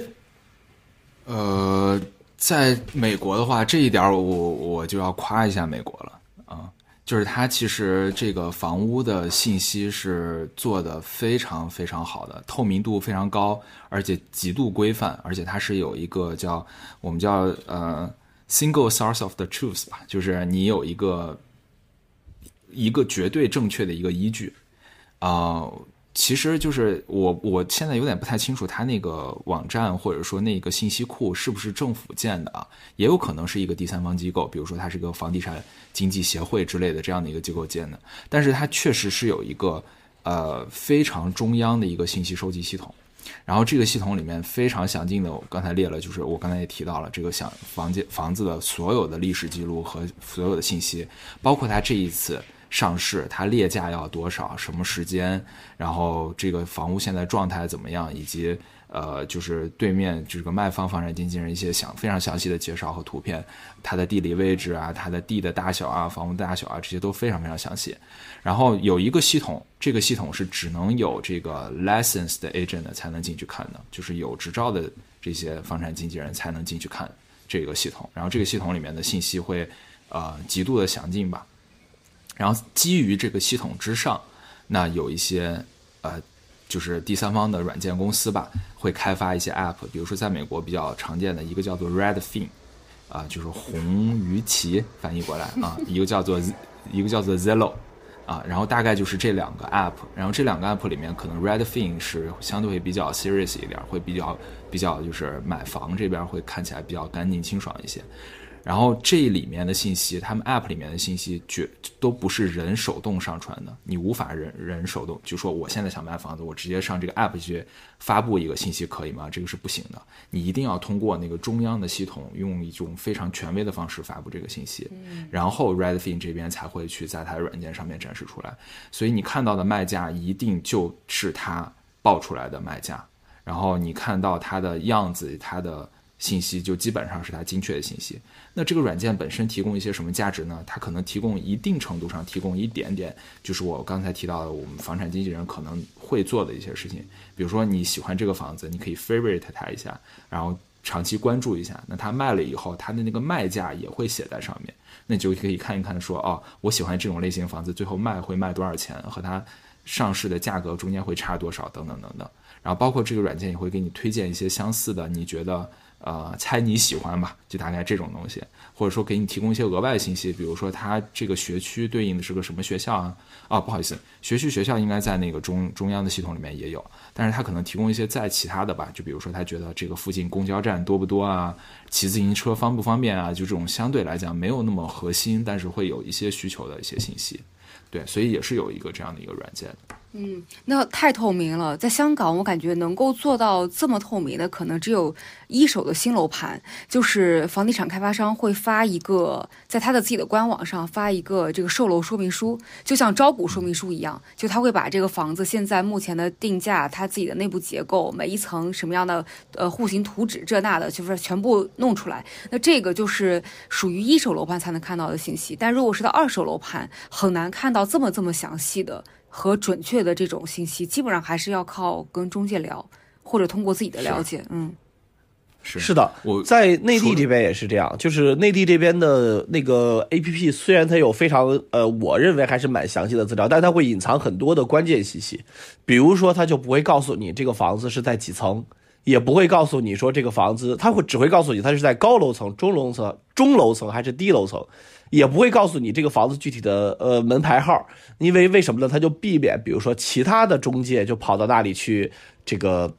呃，在美国的话，这一点我我就要夸一下美国了啊，就是它其实这个房屋的信息是做的非常非常好的，透明度非常高，而且极度规范，而且它是有一个叫我们叫呃 single source of the truth 吧，就是你有一个一个绝对正确的一个依据啊、其实就是我我现在有点不太清楚它那个网站或者说那个信息库是不是政府建的啊，也有可能是一个第三方机构，比如说它是个房地产经济协会之类的这样的一个机构建的，但是它确实是有一个呃非常中央的一个信息收集系统。然后这个系统里面非常详尽的，我刚才列了，就是我刚才也提到了这个想房间房子的所有的历史记录和所有的信息，包括它这一次上市，它列价要多少，什么时间，然后这个房屋现在状态怎么样，以及呃，就是对面这个卖方房产经纪人一些详非常详细的介绍和图片，它的地理位置啊，它的地的大小啊，房屋大小啊，这些都非常非常详细。然后有一个系统，这个系统是只能有这个 licensed agent 才能进去看的，就是有执照的这些房产经纪人才能进去看这个系统。然后这个系统里面的信息会呃极度的详尽吧。然后基于这个系统之上，那有一些呃就是第三方的软件公司吧，会开发一些 app，比如说在美国比较常见的一个叫做 Redfin，啊、就是红鱼鳍翻译过来啊，*laughs* 一个叫做一个叫做 Zillow。啊，然后大概就是这两个 app，然后这两个 app 里面可能 Redfin 是相对会比较 serious 一点，会比较比较就是买房这边会看起来比较干净清爽一些。然后这里面的信息，他们 App 里面的信息绝都不是人手动上传的，你无法人人手动，就说我现在想卖房子，我直接上这个 App 去发布一个信息可以吗？这个是不行的，你一定要通过那个中央的系统，用一种非常权威的方式发布这个信息，然后 Redfin 这边才会去在它的软件上面展示出来。所以你看到的卖价一定就是它报出来的卖价，然后你看到它的样子，它的。信息就基本上是它精确的信息。那这个软件本身提供一些什么价值呢？它可能提供一定程度上提供一点点，就是我刚才提到的，我们房产经纪人可能会做的一些事情。比如说你喜欢这个房子，你可以 favorite 它一下，然后长期关注一下。那它卖了以后，它的那个卖价也会写在上面，那你就可以看一看，说哦，我喜欢这种类型房子，最后卖会卖多少钱，和它上市的价格中间会差多少，等等等等。然后包括这个软件也会给你推荐一些相似的，你觉得。呃，猜你喜欢吧，就大概这种东西，或者说给你提供一些额外信息，比如说它这个学区对应的是个什么学校啊？啊，不好意思，学区学校应该在那个中中央的系统里面也有，但是它可能提供一些在其他的吧，就比如说他觉得这个附近公交站多不多啊，骑自行车方不方便啊，就这种相对来讲没有那么核心，但是会有一些需求的一些信息，对，所以也是有一个这样的一个软件。嗯，那太透明了。在香港，我感觉能够做到这么透明的，可能只有一手的新楼盘。就是房地产开发商会发一个，在他的自己的官网上发一个这个售楼说明书，就像招股说明书一样。就他会把这个房子现在目前的定价、他自己的内部结构、每一层什么样的呃户型图纸这那的，就是全部弄出来。那这个就是属于一手楼盘才能看到的信息。但如果是到二手楼盘，很难看到这么这么详细的。和准确的这种信息，基本上还是要靠跟中介聊，或者通过自己的了解。嗯，是是的，我在内地这边也是这样，就是内地这边的那个 A P P，虽然它有非常呃，我认为还是蛮详细的资料，但它会隐藏很多的关键信息，比如说它就不会告诉你这个房子是在几层，也不会告诉你说这个房子，它会只会告诉你它是在高楼层、中楼层、中楼层还是低楼层。也不会告诉你这个房子具体的呃门牌号，因为为什么呢？他就避免，比如说其他的中介就跑到那里去这个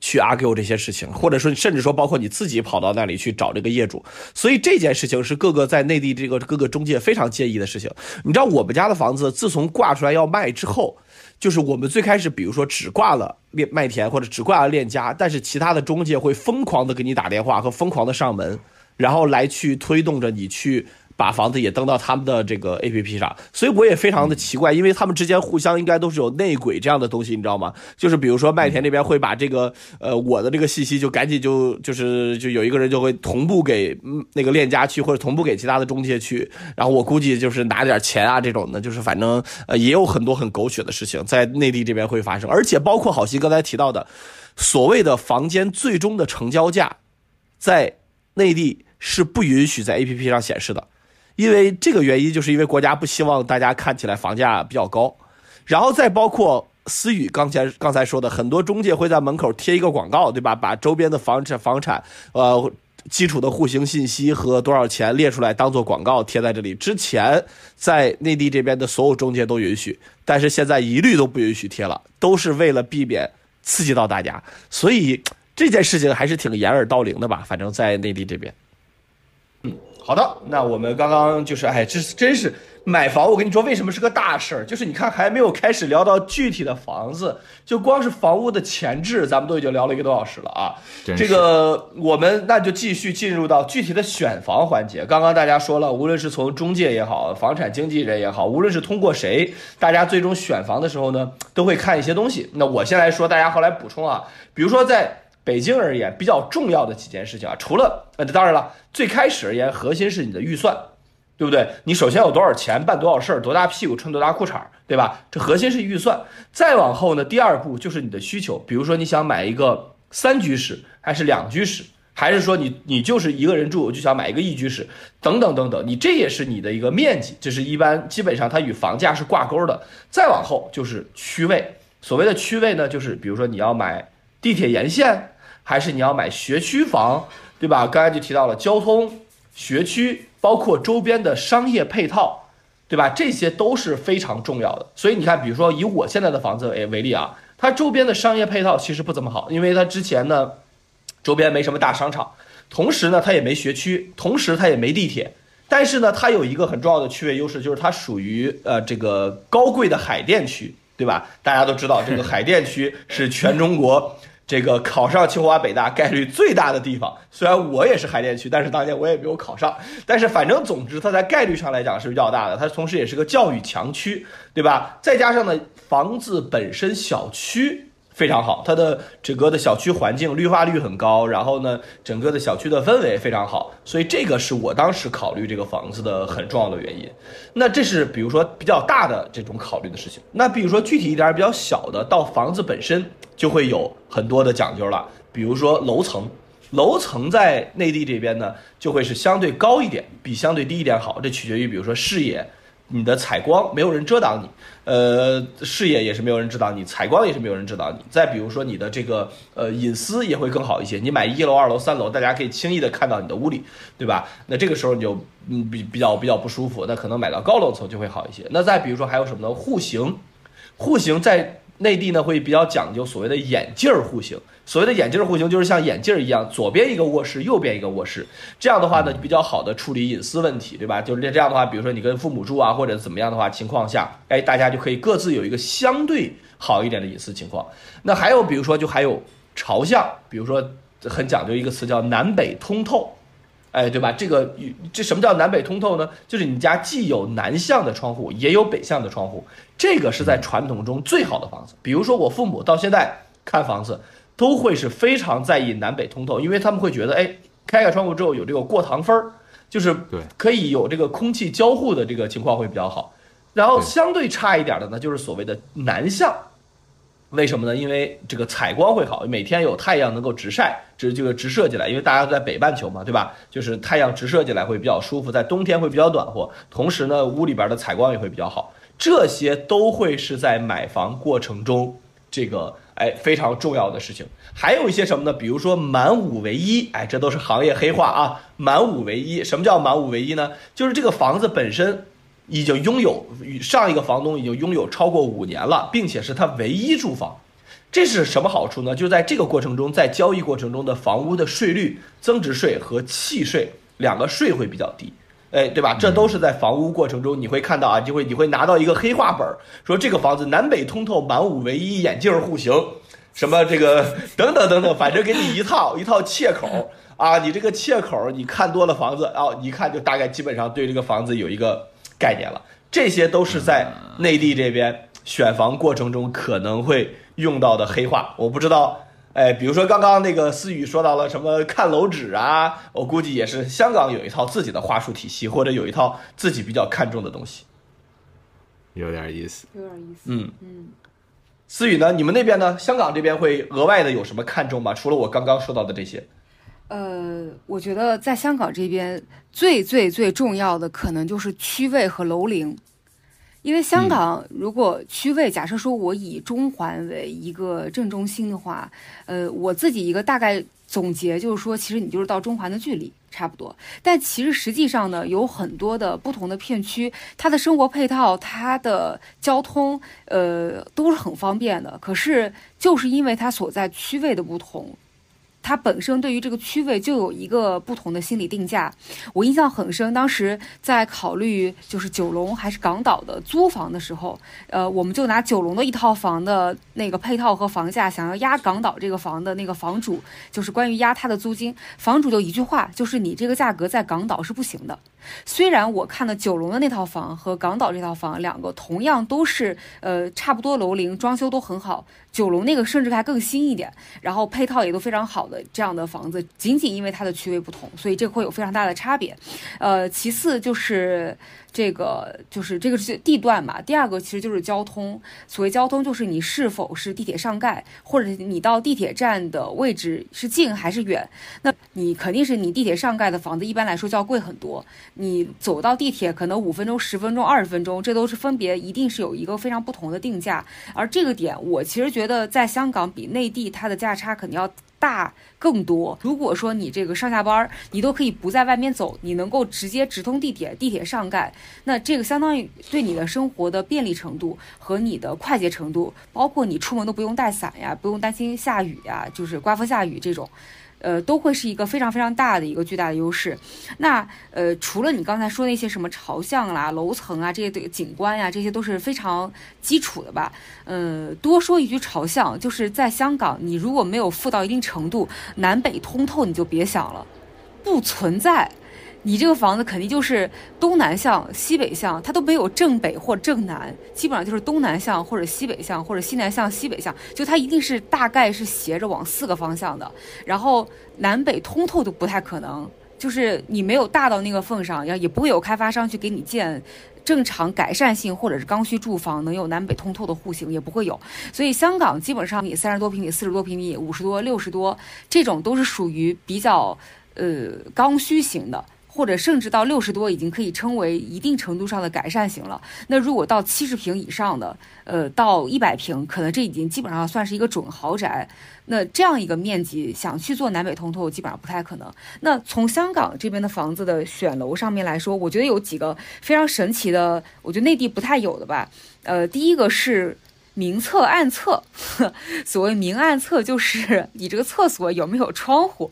去 argue 这些事情，或者说甚至说包括你自己跑到那里去找这个业主，所以这件事情是各个在内地这个各个中介非常介意的事情。你知道我们家的房子自从挂出来要卖之后，就是我们最开始比如说只挂了链麦田或者只挂了链家，但是其他的中介会疯狂的给你打电话和疯狂的上门，然后来去推动着你去。把房子也登到他们的这个 A P P 上，所以我也非常的奇怪，因为他们之间互相应该都是有内鬼这样的东西，你知道吗？就是比如说麦田那边会把这个呃我的这个信息就赶紧就就是就有一个人就会同步给那个链家去，或者同步给其他的中介去，然后我估计就是拿点钱啊这种的，就是反正呃也有很多很狗血的事情在内地这边会发生，而且包括好心刚才提到的所谓的房间最终的成交价，在内地是不允许在 A P P 上显示的。因为这个原因，就是因为国家不希望大家看起来房价比较高，然后再包括思雨刚才刚才说的，很多中介会在门口贴一个广告，对吧？把周边的房产、房产，呃，基础的户型信息和多少钱列出来，当做广告贴在这里。之前在内地这边的所有中介都允许，但是现在一律都不允许贴了，都是为了避免刺激到大家。所以这件事情还是挺掩耳盗铃的吧？反正在内地这边。好的，那我们刚刚就是，哎，这是真是买房。我跟你说，为什么是个大事儿？就是你看，还没有开始聊到具体的房子，就光是房屋的前置，咱们都已经聊了一个多小时了啊。这个我们那就继续进入到具体的选房环节。刚刚大家说了，无论是从中介也好，房产经纪人也好，无论是通过谁，大家最终选房的时候呢，都会看一些东西。那我先来说，大家后来补充啊，比如说在。北京而言，比较重要的几件事情啊，除了呃，当然了，最开始而言，核心是你的预算，对不对？你首先有多少钱办多少事儿，多大屁股穿多大裤衩，对吧？这核心是预算。再往后呢，第二步就是你的需求，比如说你想买一个三居室，还是两居室，还是说你你就是一个人住，就想买一个一居室，等等等等。你这也是你的一个面积，这是一般基本上它与房价是挂钩的。再往后就是区位，所谓的区位呢，就是比如说你要买地铁沿线。还是你要买学区房，对吧？刚才就提到了交通、学区，包括周边的商业配套，对吧？这些都是非常重要的。所以你看，比如说以我现在的房子为为例啊，它周边的商业配套其实不怎么好，因为它之前呢，周边没什么大商场，同时呢，它也没学区，同时它也没地铁。但是呢，它有一个很重要的区位优势，就是它属于呃这个高贵的海淀区，对吧？大家都知道，这个海淀区是全中国这个考上清华北大概率最大的地方。虽然我也是海淀区，但是当年我也没有考上。但是反正总之，它在概率上来讲是比较大的。它同时也是个教育强区，对吧？再加上呢，房子本身小区。非常好，它的整个的小区环境绿化率很高，然后呢，整个的小区的氛围非常好，所以这个是我当时考虑这个房子的很重要的原因。那这是比如说比较大的这种考虑的事情。那比如说具体一点比较小的，到房子本身就会有很多的讲究了。比如说楼层，楼层在内地这边呢，就会是相对高一点，比相对低一点好。这取决于比如说视野。你的采光没有人遮挡你，呃，视野也是没有人遮挡你，采光也是没有人遮挡你。再比如说你的这个呃隐私也会更好一些。你买一楼、二楼、三楼，大家可以轻易的看到你的屋里，对吧？那这个时候你就嗯比比较比较不舒服。那可能买到高楼层就会好一些。那再比如说还有什么呢？户型，户型在内地呢会比较讲究所谓的眼镜户型。所谓的眼镜户型就是像眼镜一样，左边一个卧室，右边一个卧室，这样的话呢，比较好的处理隐私问题，对吧？就是这样的话，比如说你跟父母住啊，或者怎么样的话情况下，哎，大家就可以各自有一个相对好一点的隐私情况。那还有比如说，就还有朝向，比如说很讲究一个词叫南北通透，哎，对吧？这个这什么叫南北通透呢？就是你家既有南向的窗户，也有北向的窗户，这个是在传统中最好的房子。比如说我父母到现在看房子。都会是非常在意南北通透，因为他们会觉得，哎，开开窗户之后有这个过堂风儿，就是对，可以有这个空气交互的这个情况会比较好。然后相对差一点的呢，就是所谓的南向，为什么呢？因为这个采光会好，每天有太阳能够直晒，直这个直射进来，因为大家都在北半球嘛，对吧？就是太阳直射进来会比较舒服，在冬天会比较暖和，同时呢，屋里边的采光也会比较好，这些都会是在买房过程中这个。哎，非常重要的事情，还有一些什么呢？比如说满五唯一，哎，这都是行业黑话啊。满五唯一，什么叫满五唯一呢？就是这个房子本身已经拥有与上一个房东已经拥有超过五年了，并且是他唯一住房。这是什么好处呢？就在这个过程中，在交易过程中的房屋的税率，增值税和契税两个税会比较低。哎，对吧？这都是在房屋过程中你会看到啊，就会你会拿到一个黑话本儿，说这个房子南北通透，满五唯一，眼镜户型，什么这个等等等等，反正给你一套一套切口啊。你这个切口，你看多了房子，哦，一看就大概基本上对这个房子有一个概念了。这些都是在内地这边选房过程中可能会用到的黑话，我不知道。哎，比如说刚刚那个思雨说到了什么看楼指啊，我估计也是香港有一套自己的话术体系，或者有一套自己比较看重的东西，有点意思，有点意思。嗯嗯，思雨呢？你们那边呢？香港这边会额外的有什么看重吗？除了我刚刚说到的这些？呃，我觉得在香港这边最最最重要的可能就是区位和楼龄。因为香港，如果区位，假设说我以中环为一个正中心的话，呃，我自己一个大概总结就是说，其实你就是到中环的距离差不多。但其实实际上呢，有很多的不同的片区，它的生活配套、它的交通，呃，都是很方便的。可是就是因为它所在区位的不同。它本身对于这个区位就有一个不同的心理定价，我印象很深。当时在考虑就是九龙还是港岛的租房的时候，呃，我们就拿九龙的一套房的那个配套和房价，想要压港岛这个房的那个房主，就是关于压他的租金，房主就一句话，就是你这个价格在港岛是不行的。虽然我看的九龙的那套房和港岛这套房两个同样都是呃差不多楼龄，装修都很好。九龙那个甚至还更新一点，然后配套也都非常好的这样的房子，仅仅因为它的区位不同，所以这会有非常大的差别。呃，其次就是。这个就是这个是地段嘛，第二个其实就是交通。所谓交通，就是你是否是地铁上盖，或者你到地铁站的位置是近还是远。那你肯定是你地铁上盖的房子，一般来说就要贵很多。你走到地铁可能五分钟、十分钟、二十分钟，这都是分别一定是有一个非常不同的定价。而这个点，我其实觉得在香港比内地它的价差肯定要。大更多。如果说你这个上下班儿，你都可以不在外面走，你能够直接直通地铁，地铁上盖，那这个相当于对你的生活的便利程度和你的快捷程度，包括你出门都不用带伞呀，不用担心下雨呀，就是刮风下雨这种，呃，都会是一个非常非常大的一个巨大的优势。那呃，除了你刚才说那些什么朝向啦、楼层啊这些的景观呀，这些都是非常基础的吧？呃，多说一句朝向，就是在香港，你如果没有富到一定程度，南北通透，你就别想了，不存在。你这个房子肯定就是东南向、西北向，它都没有正北或正南，基本上就是东南向或者西北向或者西南向、西北向，就它一定是大概是斜着往四个方向的，然后南北通透都不太可能，就是你没有大到那个份上，也也不会有开发商去给你建正常改善性或者是刚需住房能有南北通透的户型，也不会有。所以香港基本上你三十多平米、四十多平米、五十多、六十多这种都是属于比较呃刚需型的。或者甚至到六十多，已经可以称为一定程度上的改善型了。那如果到七十平以上的，呃，到一百平，可能这已经基本上算是一个准豪宅。那这样一个面积，想去做南北通透，基本上不太可能。那从香港这边的房子的选楼上面来说，我觉得有几个非常神奇的，我觉得内地不太有的吧。呃，第一个是明厕暗厕，*laughs* 所谓明暗厕，就是你这个厕所有没有窗户。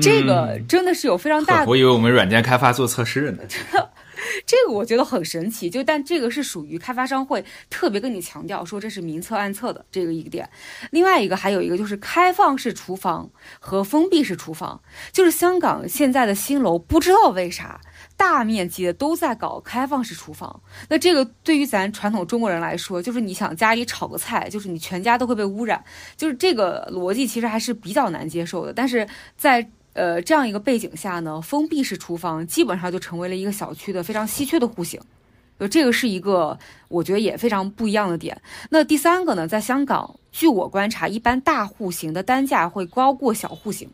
这个真的是有非常大的，我以为我们软件开发做测试呢。*laughs* 这个我觉得很神奇，就但这个是属于开发商会特别跟你强调说这是明测暗测的这个一个点。另外一个还有一个就是开放式厨房和封闭式厨房，就是香港现在的新楼不知道为啥大面积的都在搞开放式厨房。那这个对于咱传统中国人来说，就是你想家里炒个菜，就是你全家都会被污染，就是这个逻辑其实还是比较难接受的。但是在呃，这样一个背景下呢，封闭式厨房基本上就成为了一个小区的非常稀缺的户型，就这个是一个我觉得也非常不一样的点。那第三个呢，在香港，据我观察，一般大户型的单价会高过小户型。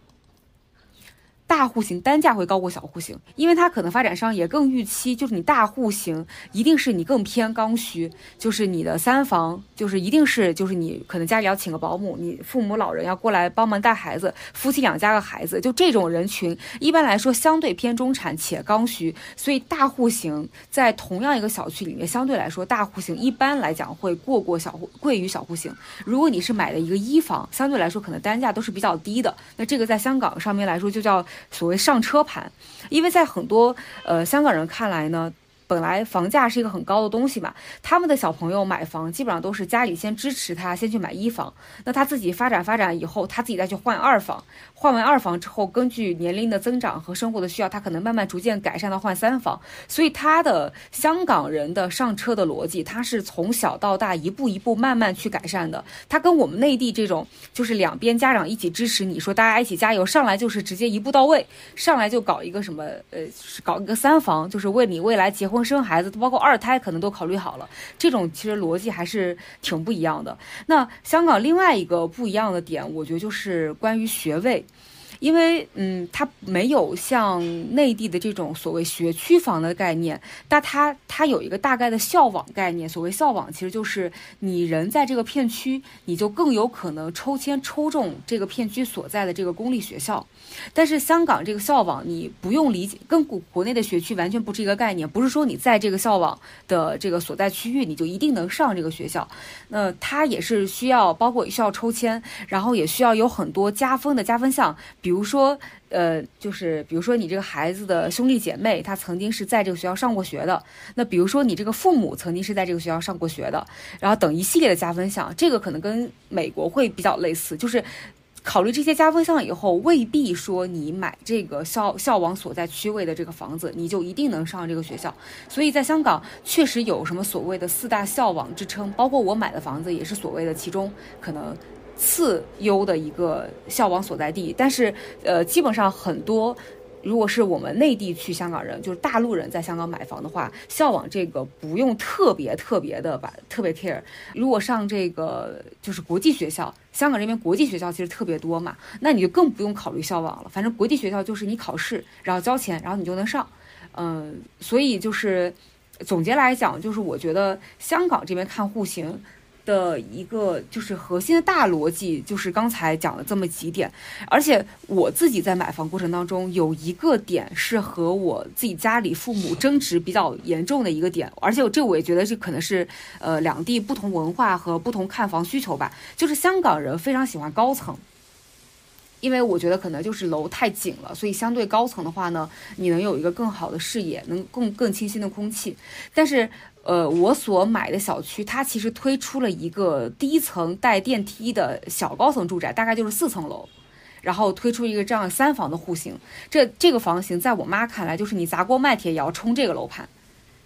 大户型单价会高过小户型，因为它可能发展商也更预期，就是你大户型一定是你更偏刚需，就是你的三房，就是一定是就是你可能家里要请个保姆，你父母老人要过来帮忙带孩子，夫妻两家个孩子，就这种人群一般来说相对偏中产且刚需，所以大户型在同样一个小区里面，相对来说大户型一般来讲会过过小户贵于小户型。如果你是买的一个一房，相对来说可能单价都是比较低的，那这个在香港上面来说就叫。所谓上车盘，因为在很多呃香港人看来呢。本来房价是一个很高的东西嘛，他们的小朋友买房基本上都是家里先支持他先去买一房，那他自己发展发展以后，他自己再去换二房，换完二房之后，根据年龄的增长和生活的需要，他可能慢慢逐渐改善到换三房。所以他的香港人的上车的逻辑，他是从小到大一步一步慢慢去改善的。他跟我们内地这种就是两边家长一起支持你说大家一起加油，上来就是直接一步到位，上来就搞一个什么呃搞一个三房，就是为你未来结婚。生孩子，包括二胎，可能都考虑好了。这种其实逻辑还是挺不一样的。那香港另外一个不一样的点，我觉得就是关于学位。因为，嗯，它没有像内地的这种所谓学区房的概念，但它它有一个大概的校网概念。所谓校网，其实就是你人在这个片区，你就更有可能抽签抽中这个片区所在的这个公立学校。但是香港这个校网，你不用理解，跟国国内的学区完全不是一个概念。不是说你在这个校网的这个所在区域，你就一定能上这个学校。那它也是需要，包括需要抽签，然后也需要有很多加分的加分项，比。比如说，呃，就是比如说你这个孩子的兄弟姐妹，他曾经是在这个学校上过学的。那比如说你这个父母曾经是在这个学校上过学的，然后等一系列的加分项，这个可能跟美国会比较类似，就是考虑这些加分项以后，未必说你买这个校校网所在区位的这个房子，你就一定能上这个学校。所以在香港确实有什么所谓的四大校网之称，包括我买的房子也是所谓的其中可能。次优的一个校网所在地，但是，呃，基本上很多，如果是我们内地去香港人，就是大陆人在香港买房的话，校网这个不用特别特别的把特别 care。如果上这个就是国际学校，香港这边国际学校其实特别多嘛，那你就更不用考虑校网了。反正国际学校就是你考试，然后交钱，然后你就能上。嗯，所以就是总结来讲，就是我觉得香港这边看户型。的一个就是核心的大逻辑，就是刚才讲了这么几点，而且我自己在买房过程当中有一个点是和我自己家里父母争执比较严重的一个点，而且这我也觉得这可能是呃两地不同文化和不同看房需求吧，就是香港人非常喜欢高层。因为我觉得可能就是楼太紧了，所以相对高层的话呢，你能有一个更好的视野，能更更清新的空气。但是，呃，我所买的小区它其实推出了一个低层带电梯的小高层住宅，大概就是四层楼，然后推出一个这样三房的户型。这这个房型在我妈看来，就是你砸锅卖铁也要冲这个楼盘。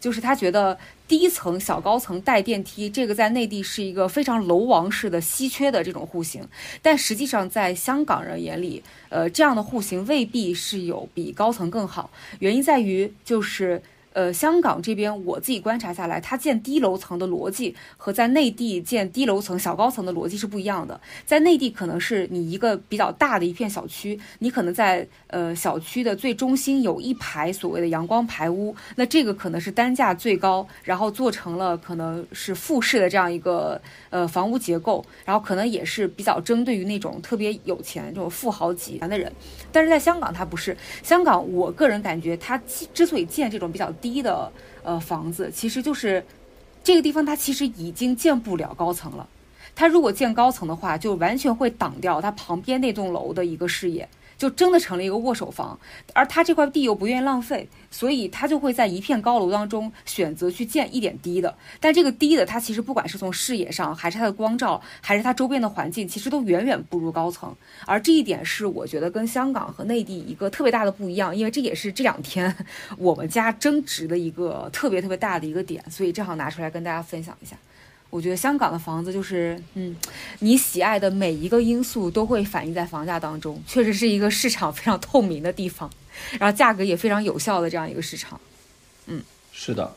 就是她觉得低层小高层带电梯，这个在内地是一个非常楼王式的稀缺的这种户型，但实际上在香港人眼里，呃，这样的户型未必是有比高层更好。原因在于就是。呃，香港这边我自己观察下来，它建低楼层的逻辑和在内地建低楼层小高层的逻辑是不一样的。在内地，可能是你一个比较大的一片小区，你可能在呃小区的最中心有一排所谓的阳光排屋，那这个可能是单价最高，然后做成了可能是复式的这样一个呃房屋结构，然后可能也是比较针对于那种特别有钱这种富豪级的人。但是在香港，它不是。香港，我个人感觉它之所以建这种比较。低的呃房子，其实就是这个地方，它其实已经建不了高层了。它如果建高层的话，就完全会挡掉它旁边那栋楼的一个视野。就真的成了一个握手房，而它这块地又不愿意浪费，所以他就会在一片高楼当中选择去建一点低的。但这个低的，它其实不管是从视野上，还是它的光照，还是它周边的环境，其实都远远不如高层。而这一点是我觉得跟香港和内地一个特别大的不一样，因为这也是这两天 *laughs* 我们家争执的一个特别特别大的一个点，所以正好拿出来跟大家分享一下。我觉得香港的房子就是，嗯，你喜爱的每一个因素都会反映在房价当中，确实是一个市场非常透明的地方，然后价格也非常有效的这样一个市场。嗯，是的。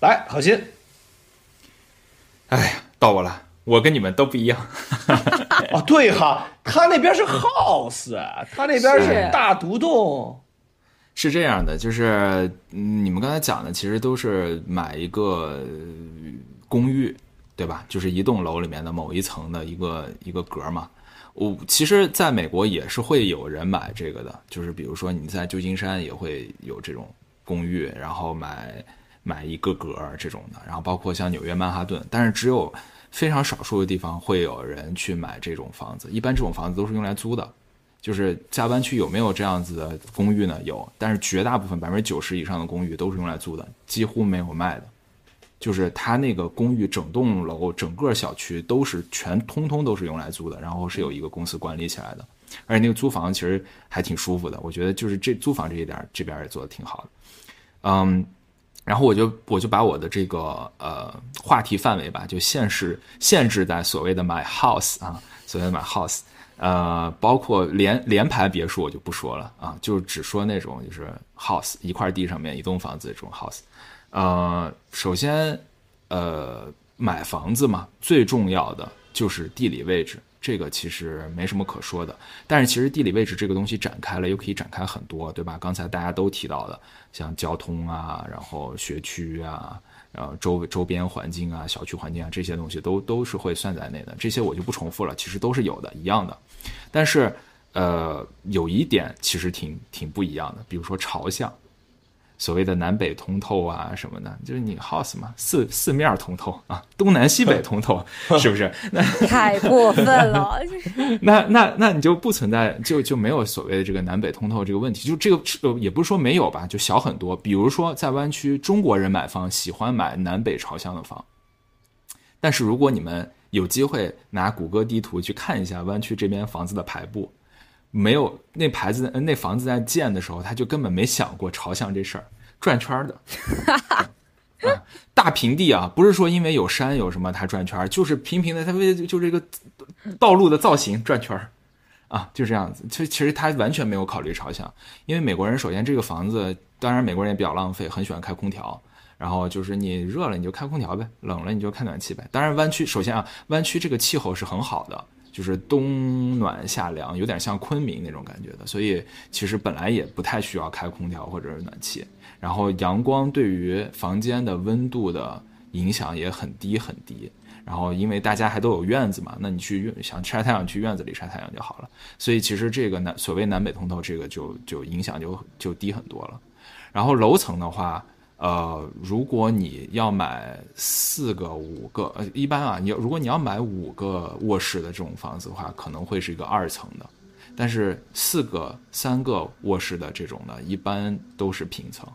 来，好心。哎呀，到我了，我跟你们都不一样。哦，对哈，他那边是 house，他那边是大独栋。是这样的，就是你们刚才讲的，其实都是买一个。公寓，对吧？就是一栋楼里面的某一层的一个一个格嘛。我其实在美国也是会有人买这个的，就是比如说你在旧金山也会有这种公寓，然后买买一个格这种的。然后包括像纽约曼哈顿，但是只有非常少数的地方会有人去买这种房子。一般这种房子都是用来租的。就是加班区有没有这样子的公寓呢？有，但是绝大部分百分之九十以上的公寓都是用来租的，几乎没有卖的。就是它那个公寓，整栋楼、整个小区都是全通通都是用来租的，然后是有一个公司管理起来的，而且那个租房其实还挺舒服的。我觉得就是这租房这一点，这边也做的挺好的。嗯，然后我就我就把我的这个呃话题范围吧，就限制限制在所谓的 my house 啊，所谓的 my house，呃，包括连连排别墅我就不说了啊，就只说那种就是 house 一块地上面一栋房子这种 house。呃，首先，呃，买房子嘛，最重要的就是地理位置，这个其实没什么可说的。但是其实地理位置这个东西展开了，又可以展开很多，对吧？刚才大家都提到的，像交通啊，然后学区啊，然后周周边环境啊，小区环境啊，这些东西都都是会算在内的。这些我就不重复了，其实都是有的，一样的。但是，呃，有一点其实挺挺不一样的，比如说朝向。所谓的南北通透啊什么的，就是你 house 嘛，四四面通透啊，东南西北通透，*laughs* 是不是？那 *laughs* 太过分了。*laughs* 那那那你就不存在，就就没有所谓的这个南北通透这个问题。就这个也不是说没有吧，就小很多。比如说在湾区，中国人买房喜欢买南北朝向的房。但是如果你们有机会拿谷歌地图去看一下湾区这边房子的排布。没有那牌子，那房子在建的时候，他就根本没想过朝向这事儿，转圈的。*laughs* 大平地啊，不是说因为有山有什么它转圈，就是平平的，它为就这个道路的造型转圈儿啊，就这样子。其实其实他完全没有考虑朝向，因为美国人首先这个房子，当然美国人也比较浪费，很喜欢开空调。然后就是你热了你就开空调呗，冷了你就开暖气呗。当然湾区首先啊，湾区这个气候是很好的。就是冬暖夏凉，有点像昆明那种感觉的，所以其实本来也不太需要开空调或者是暖气。然后阳光对于房间的温度的影响也很低很低。然后因为大家还都有院子嘛，那你去想晒太阳去院子里晒太阳就好了。所以其实这个南所谓南北通透这个就就影响就就低很多了。然后楼层的话。呃，如果你要买四个、五个，呃，一般啊，你要如果你要买五个卧室的这种房子的话，可能会是一个二层的，但是四个、三个卧室的这种呢，一般都是平层，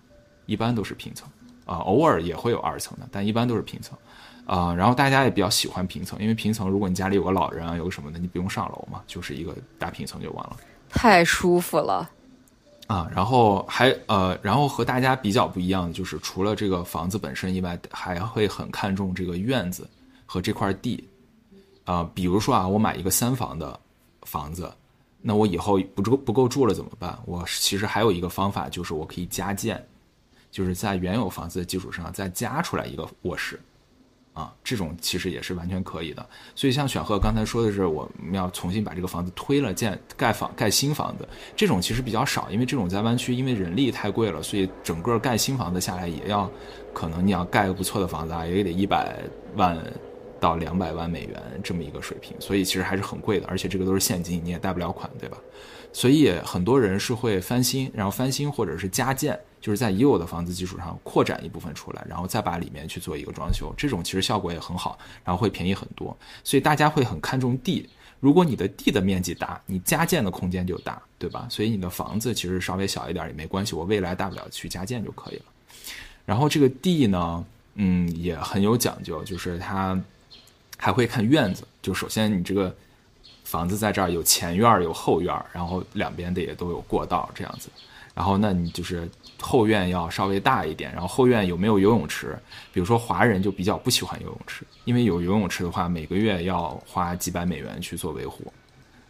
一般都是平层啊，偶尔也会有二层的，但一般都是平层啊。然后大家也比较喜欢平层，因为平层如果你家里有个老人啊，有个什么的，你不用上楼嘛，就是一个大平层就完了。太舒服了。啊，然后还呃，然后和大家比较不一样的就是，除了这个房子本身以外，还会很看重这个院子和这块地。啊，比如说啊，我买一个三房的房子，那我以后不住不够住了怎么办？我其实还有一个方法，就是我可以加建，就是在原有房子的基础上再加出来一个卧室。啊，这种其实也是完全可以的。所以像选赫刚才说的是，我们要重新把这个房子推了，建盖房盖新房子，这种其实比较少，因为这种在湾区，因为人力太贵了，所以整个盖新房子下来也要，可能你要盖个不错的房子啊，也得一百万到两百万美元这么一个水平，所以其实还是很贵的，而且这个都是现金，你也贷不了款，对吧？所以很多人是会翻新，然后翻新或者是加建。就是在已有的房子基础上扩展一部分出来，然后再把里面去做一个装修，这种其实效果也很好，然后会便宜很多。所以大家会很看重地，如果你的地的面积大，你加建的空间就大，对吧？所以你的房子其实稍微小一点也没关系，我未来大不了去加建就可以了。然后这个地呢，嗯，也很有讲究，就是它还会看院子，就首先你这个房子在这儿有前院有后院，然后两边的也都有过道这样子。然后，那你就是后院要稍微大一点。然后后院有没有游泳池？比如说华人就比较不喜欢游泳池，因为有游泳池的话，每个月要花几百美元去做维护，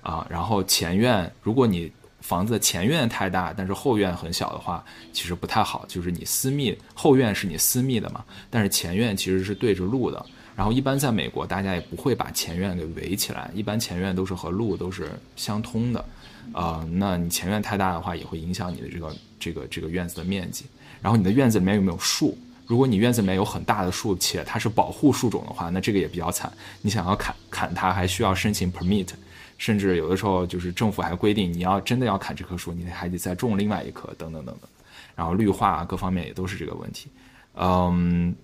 啊。然后前院，如果你房子前院太大，但是后院很小的话，其实不太好。就是你私密后院是你私密的嘛，但是前院其实是对着路的。然后一般在美国，大家也不会把前院给围起来，一般前院都是和路都是相通的。啊，那你前院太大的话，也会影响你的这个这个这个院子的面积。然后你的院子里面有没有树？如果你院子里面有很大的树，且它是保护树种的话，那这个也比较惨。你想要砍砍它，还需要申请 permit，甚至有的时候就是政府还规定，你要真的要砍这棵树，你还得再种另外一棵，等等等等。然后绿化各方面也都是这个问题。嗯，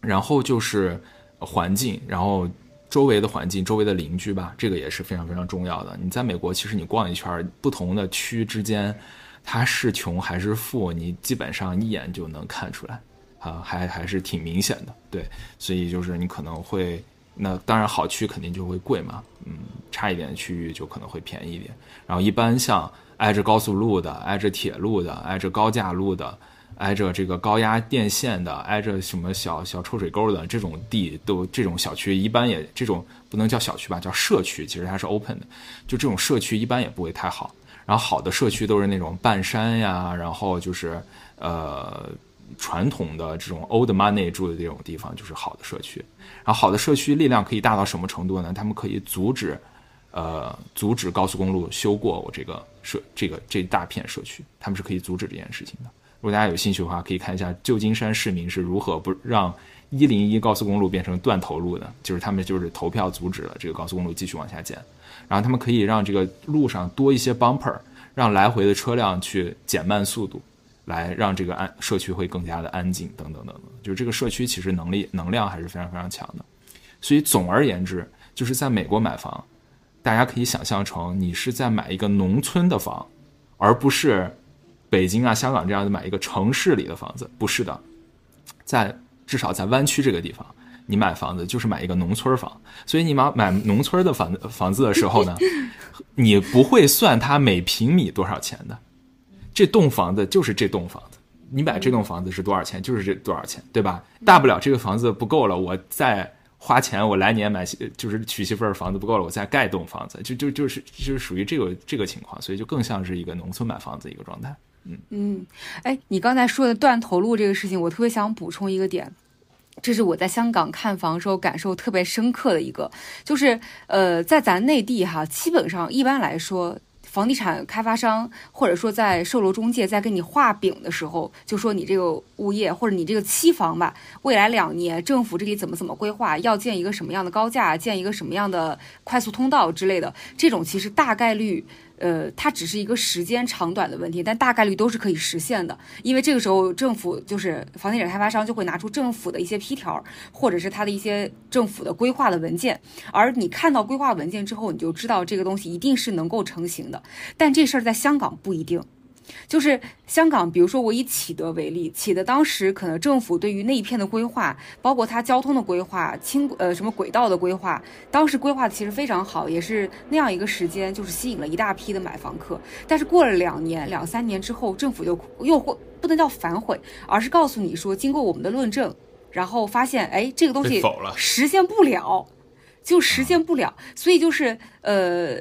然后就是环境，然后。周围的环境，周围的邻居吧，这个也是非常非常重要的。你在美国，其实你逛一圈，不同的区之间，它是穷还是富，你基本上一眼就能看出来，啊，还还是挺明显的。对，所以就是你可能会，那当然好区肯定就会贵嘛，嗯，差一点的区域就可能会便宜一点。然后一般像挨着高速路的、挨着铁路的、挨着高架路的。挨着这个高压电线的，挨着什么小小臭水沟的这种地，都这种小区一般也这种不能叫小区吧，叫社区，其实它是 open 的，就这种社区一般也不会太好。然后好的社区都是那种半山呀，然后就是呃传统的这种 old money 住的这种地方就是好的社区。然后好的社区力量可以大到什么程度呢？他们可以阻止呃阻止高速公路修过我这个社这个这大片社区，他们是可以阻止这件事情的。如果大家有兴趣的话，可以看一下旧金山市民是如何不让一零一高速公路变成断头路的，就是他们就是投票阻止了这个高速公路继续往下建，然后他们可以让这个路上多一些 bumper，让来回的车辆去减慢速度，来让这个安社区会更加的安静，等等等等。就是这个社区其实能力能量还是非常非常强的，所以总而言之，就是在美国买房，大家可以想象成你是在买一个农村的房，而不是。北京啊，香港这样的买一个城市里的房子不是的，在至少在湾区这个地方，你买房子就是买一个农村房。所以你买买农村的房房子的时候呢，*laughs* 你不会算它每平米多少钱的，这栋房子就是这栋房子，你买这栋房子是多少钱，就是这多少钱，对吧？大不了这个房子不够了，我再花钱，我来年买就是娶媳妇儿房子不够了，我再盖栋房子，就就就是就是属于这个这个情况，所以就更像是一个农村买房子一个状态。嗯哎，你刚才说的断头路这个事情，我特别想补充一个点，这是我在香港看房时候感受特别深刻的一个，就是呃，在咱内地哈，基本上一般来说，房地产开发商或者说在售楼中介在给你画饼的时候，就说你这个物业或者你这个期房吧，未来两年政府这里怎么怎么规划，要建一个什么样的高架，建一个什么样的快速通道之类的，这种其实大概率。呃，它只是一个时间长短的问题，但大概率都是可以实现的。因为这个时候政府就是房地产开发商就会拿出政府的一些批条，或者是他的一些政府的规划的文件，而你看到规划文件之后，你就知道这个东西一定是能够成型的。但这事儿在香港不一定。就是香港，比如说我以启德为例，启德当时可能政府对于那一片的规划，包括它交通的规划、轻呃什么轨道的规划，当时规划的其实非常好，也是那样一个时间，就是吸引了一大批的买房客。但是过了两年、两三年之后，政府就又会不能叫反悔，而是告诉你说，经过我们的论证，然后发现，哎，这个东西实现不了。就实现不了，所以就是呃，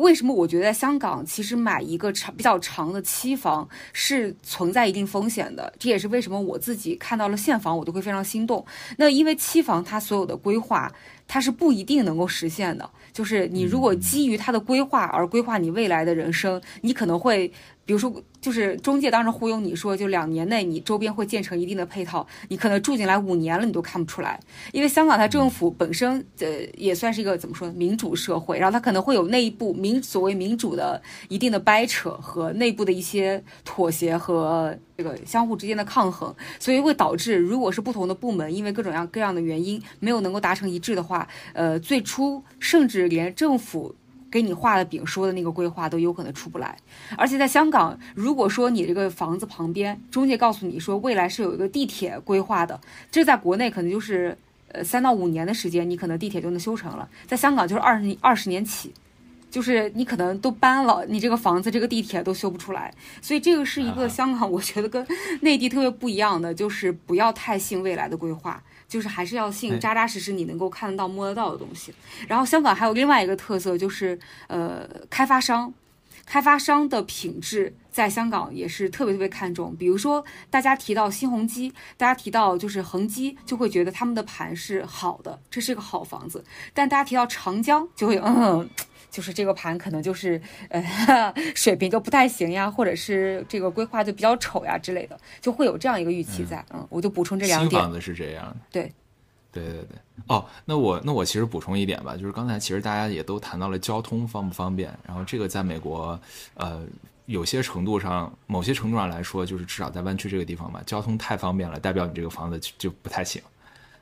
为什么我觉得在香港其实买一个长比较长的期房是存在一定风险的，这也是为什么我自己看到了现房我都会非常心动。那因为期房它所有的规划它是不一定能够实现的，就是你如果基于它的规划而规划你未来的人生，你可能会。比如说，就是中介当时忽悠你说，就两年内你周边会建成一定的配套，你可能住进来五年了，你都看不出来。因为香港它政府本身呃也算是一个怎么说民主社会，然后它可能会有内部民所谓民主的一定的掰扯和内部的一些妥协和这个相互之间的抗衡，所以会导致如果是不同的部门因为各种各样各样的原因没有能够达成一致的话，呃，最初甚至连政府。给你画的饼说的那个规划都有可能出不来，而且在香港，如果说你这个房子旁边中介告诉你说未来是有一个地铁规划的，这在国内可能就是呃三到五年的时间，你可能地铁就能修成了，在香港就是二十二十年起，就是你可能都搬了，你这个房子这个地铁都修不出来，所以这个是一个香港，我觉得跟内地特别不一样的，就是不要太信未来的规划。就是还是要信扎扎实实你能够看得到摸得到的东西。然后香港还有另外一个特色，就是呃开发商，开发商的品质在香港也是特别特别看重。比如说大家提到新鸿基，大家提到就是恒基，就会觉得他们的盘是好的，这是一个好房子。但大家提到长江，就会嗯。就是这个盘可能就是呃 *laughs* 水平就不太行呀，或者是这个规划就比较丑呀之类的，就会有这样一个预期在。嗯，我就补充这两点。新房子是这样。对，对对对。哦，那我那我其实补充一点吧，就是刚才其实大家也都谈到了交通方不方便，然后这个在美国呃有些程度上，某些程度上来说，就是至少在湾区这个地方吧，交通太方便了，代表你这个房子就不太行。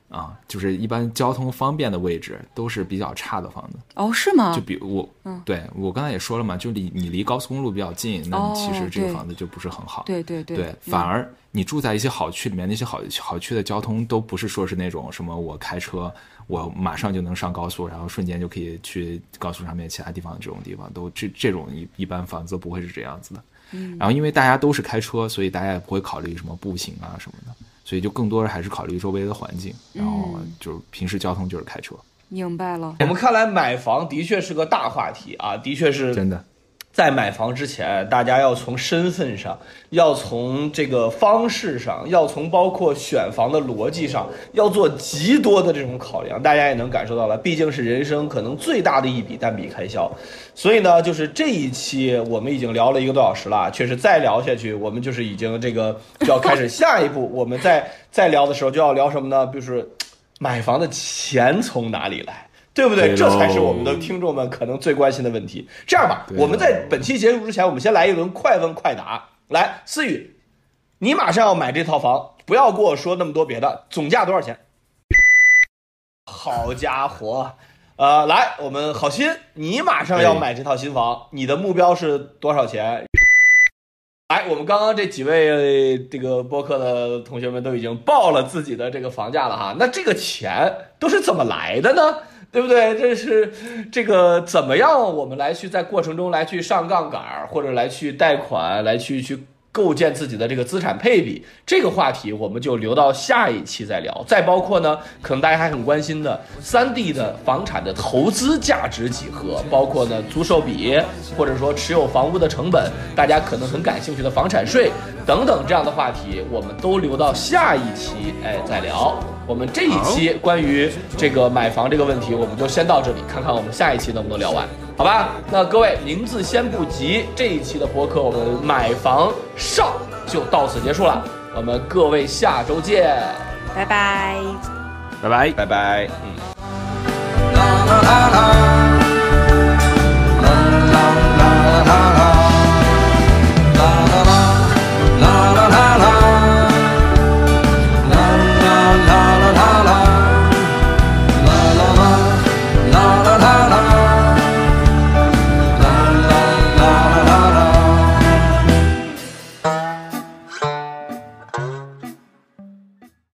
啊，就是一般交通方便的位置都是比较差的房子哦，是吗？就比如我，嗯，对我刚才也说了嘛，就离你离高速公路比较近，那其实这个房子就不是很好。对对对，反而你住在一些好区里面，那些好好区的交通都不是说是那种什么我开车我马上就能上高速，然后瞬间就可以去高速上面其他地方这种地方，都这这种一一般房子不会是这样子的。嗯，然后因为大家都是开车，所以大家也不会考虑什么步行啊什么的。所以就更多的还是考虑周围的环境，然后就是平时交通就是开车。明白了。我们看来买房的确是个大话题啊，的确是真的。在买房之前，大家要从身份上，要从这个方式上，要从包括选房的逻辑上，要做极多的这种考量。大家也能感受到了，毕竟是人生可能最大的一笔单笔开销。所以呢，就是这一期我们已经聊了一个多小时了，确实再聊下去，我们就是已经这个就要开始下一步。我们在再聊的时候就要聊什么呢？就是买房的钱从哪里来。对不对？这才是我们的听众们可能最关心的问题。这样吧，我们在本期结束之前，我们先来一轮快问快答。来，思雨，你马上要买这套房，不要跟我说那么多别的，总价多少钱？好家伙，呃，来，我们好心，你马上要买这套新房，你的目标是多少钱？来，我们刚刚这几位这个播客的同学们都已经报了自己的这个房价了哈，那这个钱都是怎么来的呢？对不对？这是这个怎么样？我们来去在过程中来去上杠杆，或者来去贷款，来去去构建自己的这个资产配比。这个话题我们就留到下一期再聊。再包括呢，可能大家还很关心的三 D 的房产的投资价值几何，包括呢租售比，或者说持有房屋的成本，大家可能很感兴趣的房产税等等这样的话题，我们都留到下一期哎再聊。我们这一期关于这个买房这个问题，我们就先到这里，看看我们下一期能不能聊完，好吧？那各位名字先不急，这一期的播客我们买房上就到此结束了，我们各位下周见，拜拜，拜拜，拜拜，嗯。